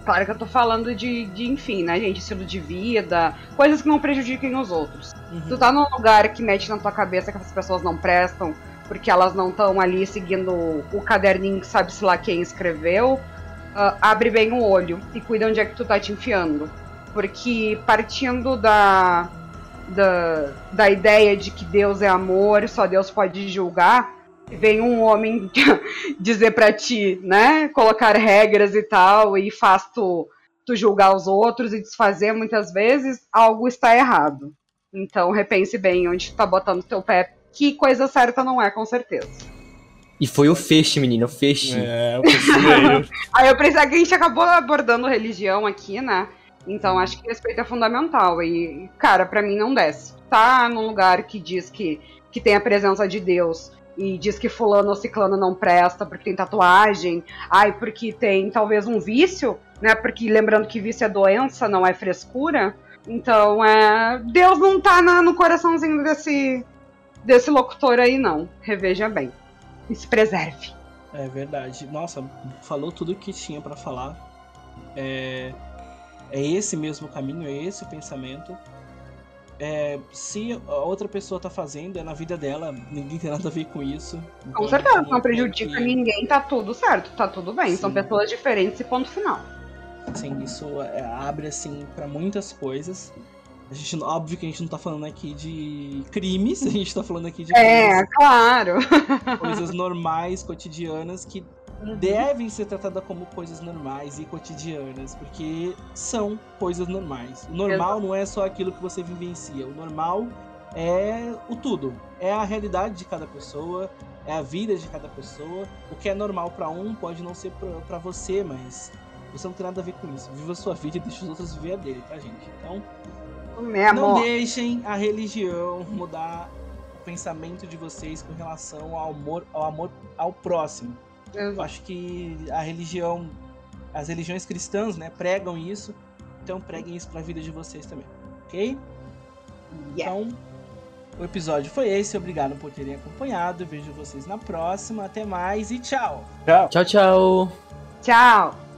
claro que eu tô falando de, de, enfim, né, gente? Estilo de vida, coisas que não prejudiquem os outros.
Uhum.
Tu tá num lugar que mete na tua cabeça que as pessoas não prestam, porque elas não estão ali seguindo o caderninho que sabe-se lá quem escreveu, ah, abre bem o olho e cuida onde é que tu tá te enfiando. Porque partindo da, da, da ideia de que Deus é amor, só Deus pode julgar, vem um homem dizer pra ti, né, colocar regras e tal, e faz tu, tu julgar os outros e desfazer muitas vezes, algo está errado. Então repense bem onde tu tá botando teu pé, que coisa certa não é, com certeza.
E foi o feixe, menino, o feixe.
É, eu percebi.
Aí eu pensei que a gente acabou abordando religião aqui, né? Então acho que respeito é fundamental. E, cara, pra mim não desce. Tá num lugar que diz que, que tem a presença de Deus e diz que fulano ou ciclano não presta porque tem tatuagem, ai, porque tem talvez um vício, né? Porque lembrando que vício é doença, não é frescura. Então, é. Deus não tá na- no coraçãozinho desse, desse locutor aí, não. Reveja bem. E se preserve.
É verdade. Nossa, falou tudo que tinha pra falar. É, é esse mesmo caminho, é esse o pensamento. É, se a outra pessoa tá fazendo, é na vida dela, ninguém tem nada a ver com isso.
Com
Então,
certeza, não prejudica
que-
ninguém, tá tudo certo, tá tudo bem. São
Sim.
pessoas diferentes e ponto final.
Sim, isso é, abre assim pra muitas coisas. A gente, óbvio que a gente não tá falando aqui de crimes, a gente tá falando aqui de
É, claro.
coisas, coisas normais, cotidianas, que devem ser tratadas como coisas normais e cotidianas, porque são coisas normais. O normal não é só aquilo que você vivencia, o normal é o tudo, é a realidade de cada pessoa, é a vida de cada pessoa. O que é normal pra um pode não ser pra você, mas você não tem nada a ver com isso. Viva a sua vida e deixa os outros viver a dele, tá, gente? Então,
Meu
não deixem a religião mudar o pensamento de vocês com relação ao amor, ao amor ao próximo. Eu acho que a religião, as religiões cristãs, né, pregam isso. Então preguem isso pra vida de vocês também, ok?
Yeah.
Então, o episódio foi esse. Obrigado por terem acompanhado. Vejo vocês na próxima. Até mais e tchau!
Tchau.
Tchau, tchau.
Tchau.